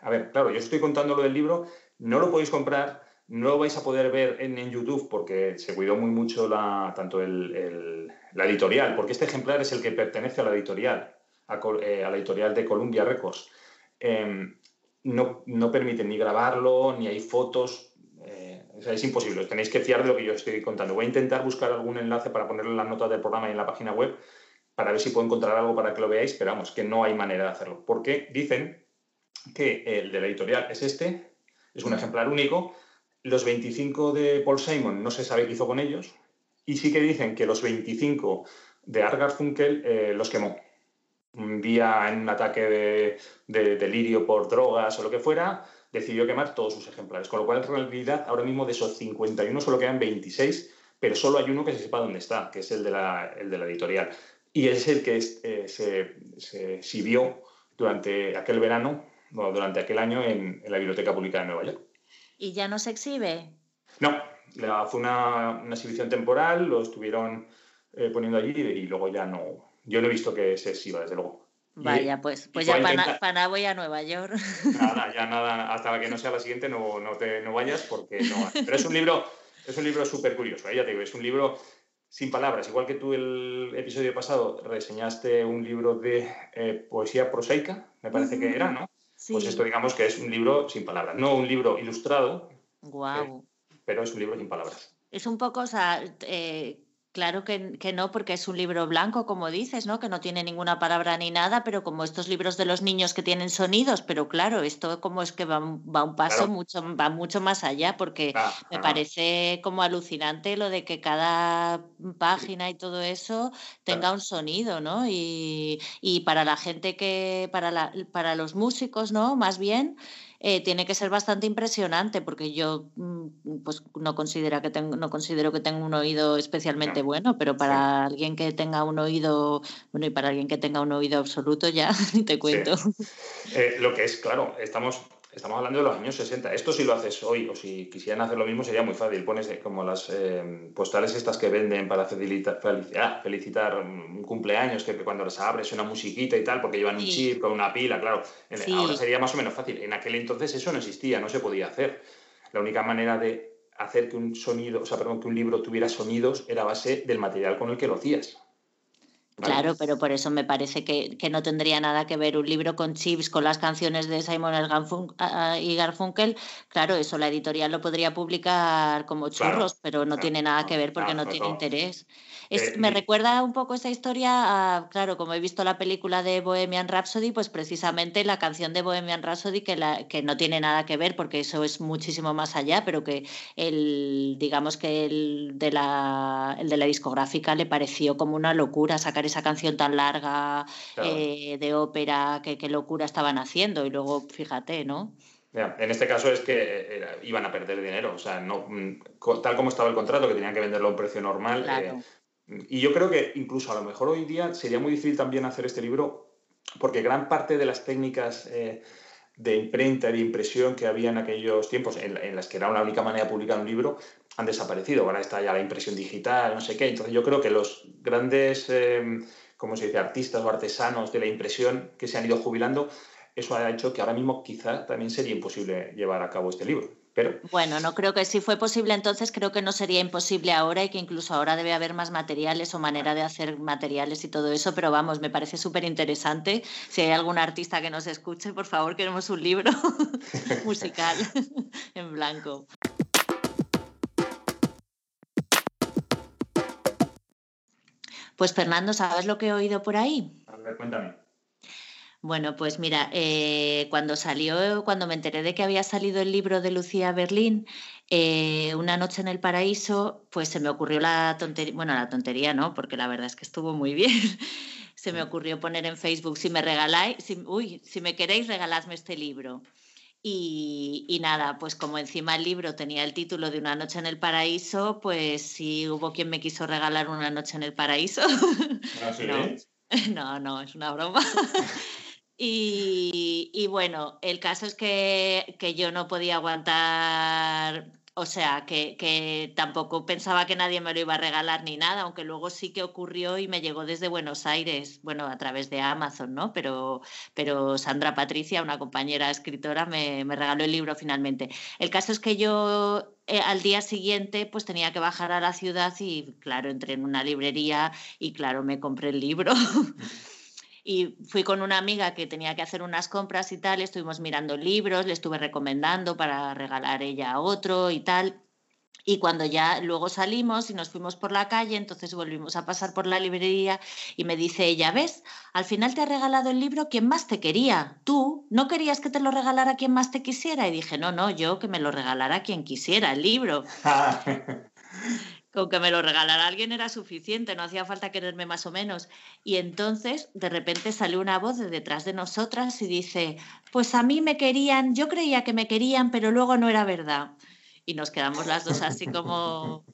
a ver, claro, yo estoy contando lo del libro, no lo podéis comprar, no lo vais a poder ver en, YouTube porque se cuidó muy mucho la, tanto la editorial, porque este ejemplar es el que pertenece a la editorial, a, eh, la editorial de Columbia Records. Em, no, no, permiten ni grabarlo, ni hay fotos, eh, es imposible, os tenéis que fiar de lo que yo estoy contando. Voy a intentar buscar algún enlace para ponerlo en las notas del programa y en la página web para ver si puedo encontrar algo para que lo veáis, pero vamos, que no hay manera de hacerlo. Porque dicen que el de la editorial es este, es un ejemplar único. Los 25 de Paul Simon no se sabe qué hizo con ellos. Y sí que dicen que los 25 de Argar Funkel eh, los quemó. Un día en un ataque de, de, delirio por drogas o lo que fuera, decidió quemar todos sus ejemplares. Con lo cual, en realidad, ahora mismo de esos 51 solo quedan 26, pero solo hay uno que se sepa dónde está, que es el de la, el de la editorial y es el que eh, se, se, exhibió durante aquel verano, durante aquel año en, la Biblioteca Pública de Nueva York. ¿Y ya no se exhibe? No, fue una, exhibición temporal, lo estuvieron eh, poniendo allí y, luego ya no. Yo no he visto que se exhiba, desde luego. Vaya, pues, pues ya para, nada voy a Nueva York. Nada, ya nada, hasta que no sea la siguiente no, no, te, no vayas porque no. Pero es un libro, es un libro súper curioso, ¿eh? ya te digo, es un libro sin palabras. Igual que tú el episodio pasado reseñaste un libro de eh, poesía prosaica, me parece que era, ¿no? Pues esto digamos que es un libro sin palabras, no un libro ilustrado, wow. Eh, pero es un libro sin palabras. Es un poco, o sea, eh, Claro que, no, porque es un libro blanco, como dices, ¿no? Que no tiene ninguna palabra ni nada, pero como estos libros de los niños que tienen sonidos, pero claro, esto como es que va, un paso mucho, va mucho más allá, porque me parece como alucinante lo de que cada página y todo eso tenga un sonido, ¿no? Y, y para la gente que, para, la, para los músicos, ¿no? Más bien, eh, tiene que ser bastante impresionante porque yo mm, pues no considero que tengo, no considero que tenga un oído especialmente bueno, pero para alguien que tenga un oído, bueno, y para alguien que tenga un oído absoluto ya te cuento. Eh, lo que es, claro, estamos Estamos hablando de los años 60. Esto si lo haces hoy o si quisieran hacer lo mismo sería muy fácil. Pones como las eh, postales estas que venden para felicitar, ah, felicitar un cumpleaños, que cuando las abres una musiquita y tal, porque llevan un chip con una pila, claro. Ahora sería más o menos fácil. En aquel entonces eso no existía, no se podía hacer. La única manera de hacer que un sonido, o sea, perdón, que un libro tuviera sonidos era a base del material con el que lo hacías. Claro, pero por eso me parece que, no tendría nada que ver un libro con chips, con las canciones de Simon y Garfunkel. Claro, eso la editorial lo podría publicar como churros, pero no tiene nada que ver porque no, tiene interés. Eh, me recuerda un poco esa historia a, claro, como he visto la película de Bohemian Rhapsody, pues precisamente la canción de Bohemian Rhapsody que, la, que no tiene nada que ver porque eso es muchísimo más allá, pero que el, digamos que el de la, el de la discográfica le pareció como una locura sacar esa canción tan larga eh, de ópera, que qué locura estaban haciendo y luego fíjate, ¿no? en este caso es que eh, iban a perder dinero, o sea, no, mm, tal como estaba el contrato, que tenían que venderlo a un precio normal, y yo creo que incluso a lo mejor hoy día sería muy difícil también hacer este libro porque gran parte de las técnicas eh, de imprenta y de impresión que había en aquellos tiempos, en, las que era la única manera de publicar un libro, han desaparecido. Ahora está ya la impresión digital, no sé qué. Entonces yo creo que los grandes eh, se dice, artistas o artesanos de la impresión que se han ido jubilando, eso ha hecho que ahora mismo quizá también sería imposible llevar a cabo este libro. Pero... Bueno, no creo que si fue posible entonces, creo que no sería imposible ahora y que incluso ahora debe haber más materiales o manera de hacer materiales y todo eso, pero vamos, me parece súper interesante. Si hay algún artista que nos escuche, por favor, queremos un libro musical en blanco. Pues Fernando, ¿sabes lo que he oído por ahí? A ver, cuéntame. Bueno, pues mira, eh, cuando salió, cuando me enteré de que había salido el libro de Lucía Berlín, eh, Una noche en el paraíso, pues se me ocurrió la tontería, bueno, la tontería no, porque la verdad es que estuvo muy bien. se me ocurrió poner en Facebook, si me regaláis, si, uy, si me queréis, regaladme este libro. Y, nada, pues como encima el libro tenía el título de Una noche en el paraíso, pues sí hubo quien me quiso regalar Una noche en el paraíso. ¿Ah, no, no, es una broma. Y, bueno, el caso es que, que, yo no podía aguantar, o sea, que, que, tampoco pensaba que nadie me lo iba a regalar ni nada, aunque luego sí que ocurrió y me llegó desde Buenos Aires, bueno, a través de Amazon, ¿no? Pero, pero Sandra Patricia, una compañera escritora, me, me regaló el libro finalmente. El caso es que yo eh, al día siguiente pues tenía que bajar a la ciudad y claro, entré en una librería y claro, me compré el libro. y fui con una amiga que tenía que hacer unas compras y tal, estuvimos mirando libros, le estuve recomendando para regalar ella a otro y tal. Y cuando ya luego salimos y nos fuimos por la calle, entonces volvimos a pasar por la librería y me dice ella, ¿ves? Al final te ha regalado el libro quien más te quería. Tú no querías que te lo regalara quien más te quisiera. Y dije, no, no, yo que me lo regalara quien quisiera el libro. con que me lo regalara alguien era suficiente, no hacía falta quererme más o menos. Y entonces de repente salió una voz de detrás de nosotras y dice, pues a mí me querían, yo creía que me querían, pero luego no era verdad. Y nos quedamos las dos así como,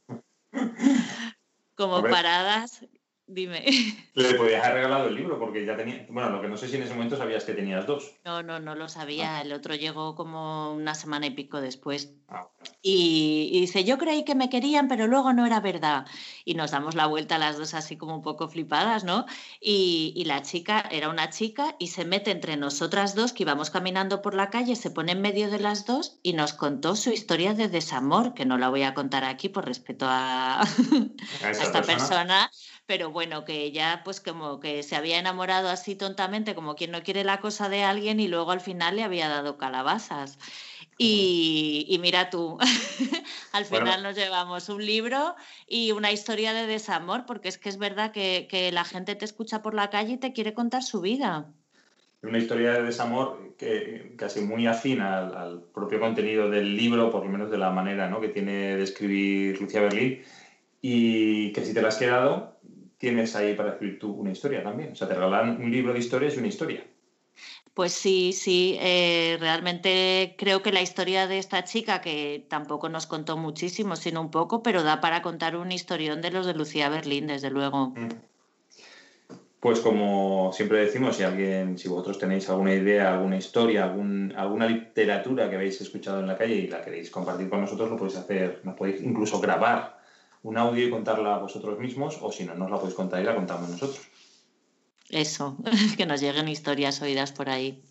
como paradas Dime. Le podías haber regalado el libro porque ya tenía. Bueno, lo que no sé si en ese momento sabías que tenías dos. No, no, no lo sabía. Ah. El otro llegó como una semana y pico después. Ah, y, dice: Yo creí que me querían, pero luego no era verdad. Y nos damos la vuelta a las dos así como un poco flipadas, ¿no? Y, y la chica era una chica y se mete entre nosotras dos que íbamos caminando por la calle, se pone en medio de las dos y nos contó su historia de desamor, que no la voy a contar aquí por respeto a, esta persona pero bueno, que ella pues como que se había enamorado así tontamente, como quien no quiere la cosa de alguien y luego al final le había dado calabazas. Y, mira tú, al final nos llevamos un libro y una historia de desamor, porque es que es verdad que, la gente te escucha por la calle y te quiere contar su vida. Una historia de desamor que casi muy afín al, propio contenido del libro, por lo menos de la manera ¿no? que tiene de escribir Lucía Berlín, y que si te la has quedado, tienes ahí para escribir tú una historia también. O sea, te regalan un libro de historias y una historia. Pues sí, sí, eh, realmente creo que la historia de esta chica, que tampoco nos contó muchísimo, sino un poco, pero da para contar un historión de los de Lucía Berlín, desde luego. Mm. Pues como siempre decimos, si alguien, si vosotros tenéis alguna idea, alguna historia, algún, alguna literatura que habéis escuchado en la calle y la queréis compartir con nosotros, lo podéis hacer, nos podéis incluso grabar un audio y contarla a vosotros mismos, o si no, nos la podéis contar y la contamos nosotros. Eso, que nos lleguen historias oídas por ahí.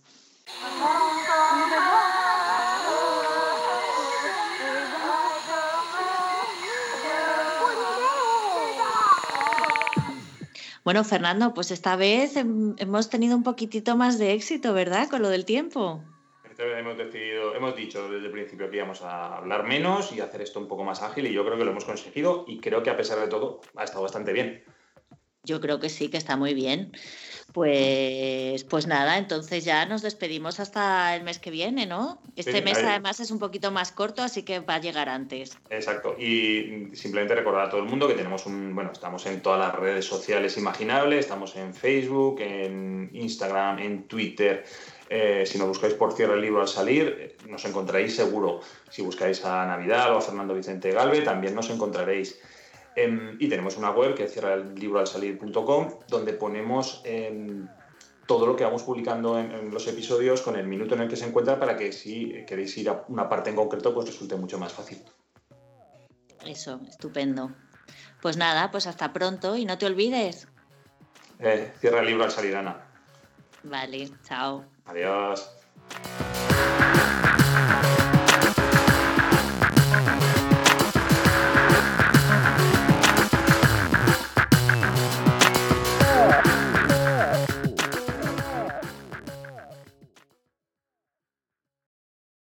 Bueno, Fernando, pues esta vez hemos tenido un poquitito más de éxito, ¿verdad? Con lo del tiempo hemos decidido, hemos dicho desde el principio que íbamos a hablar menos y hacer esto un poco más ágil y yo creo que lo hemos conseguido y creo que a pesar de todo ha estado bastante bien. Yo creo que sí, que está muy bien. Pues, pues nada, entonces ya nos despedimos hasta el mes que viene, ¿no? Este mes además es un poquito más corto, así que va a llegar antes. Exacto. Y simplemente recordar a todo el mundo que tenemos un, bueno, estamos en todas las redes sociales imaginables, estamos en Facebook, en Instagram, en Twitter, eh, si nos buscáis por Cierra el libro al salir, nos encontraréis seguro. Si buscáis a Navidad o a Fernando Vicente Galve, también nos encontraréis. Em, y tenemos una web que es cierralibroalsalir.com, donde ponemos em, todo lo que vamos publicando en, los episodios con el minuto en el que se encuentra para que si queréis ir a una parte en concreto, pues resulte mucho más fácil. Eso, estupendo. Pues nada, pues hasta pronto y no te olvides Eh, cierra el libro al salir, Ana. Vale, chao. Adiós.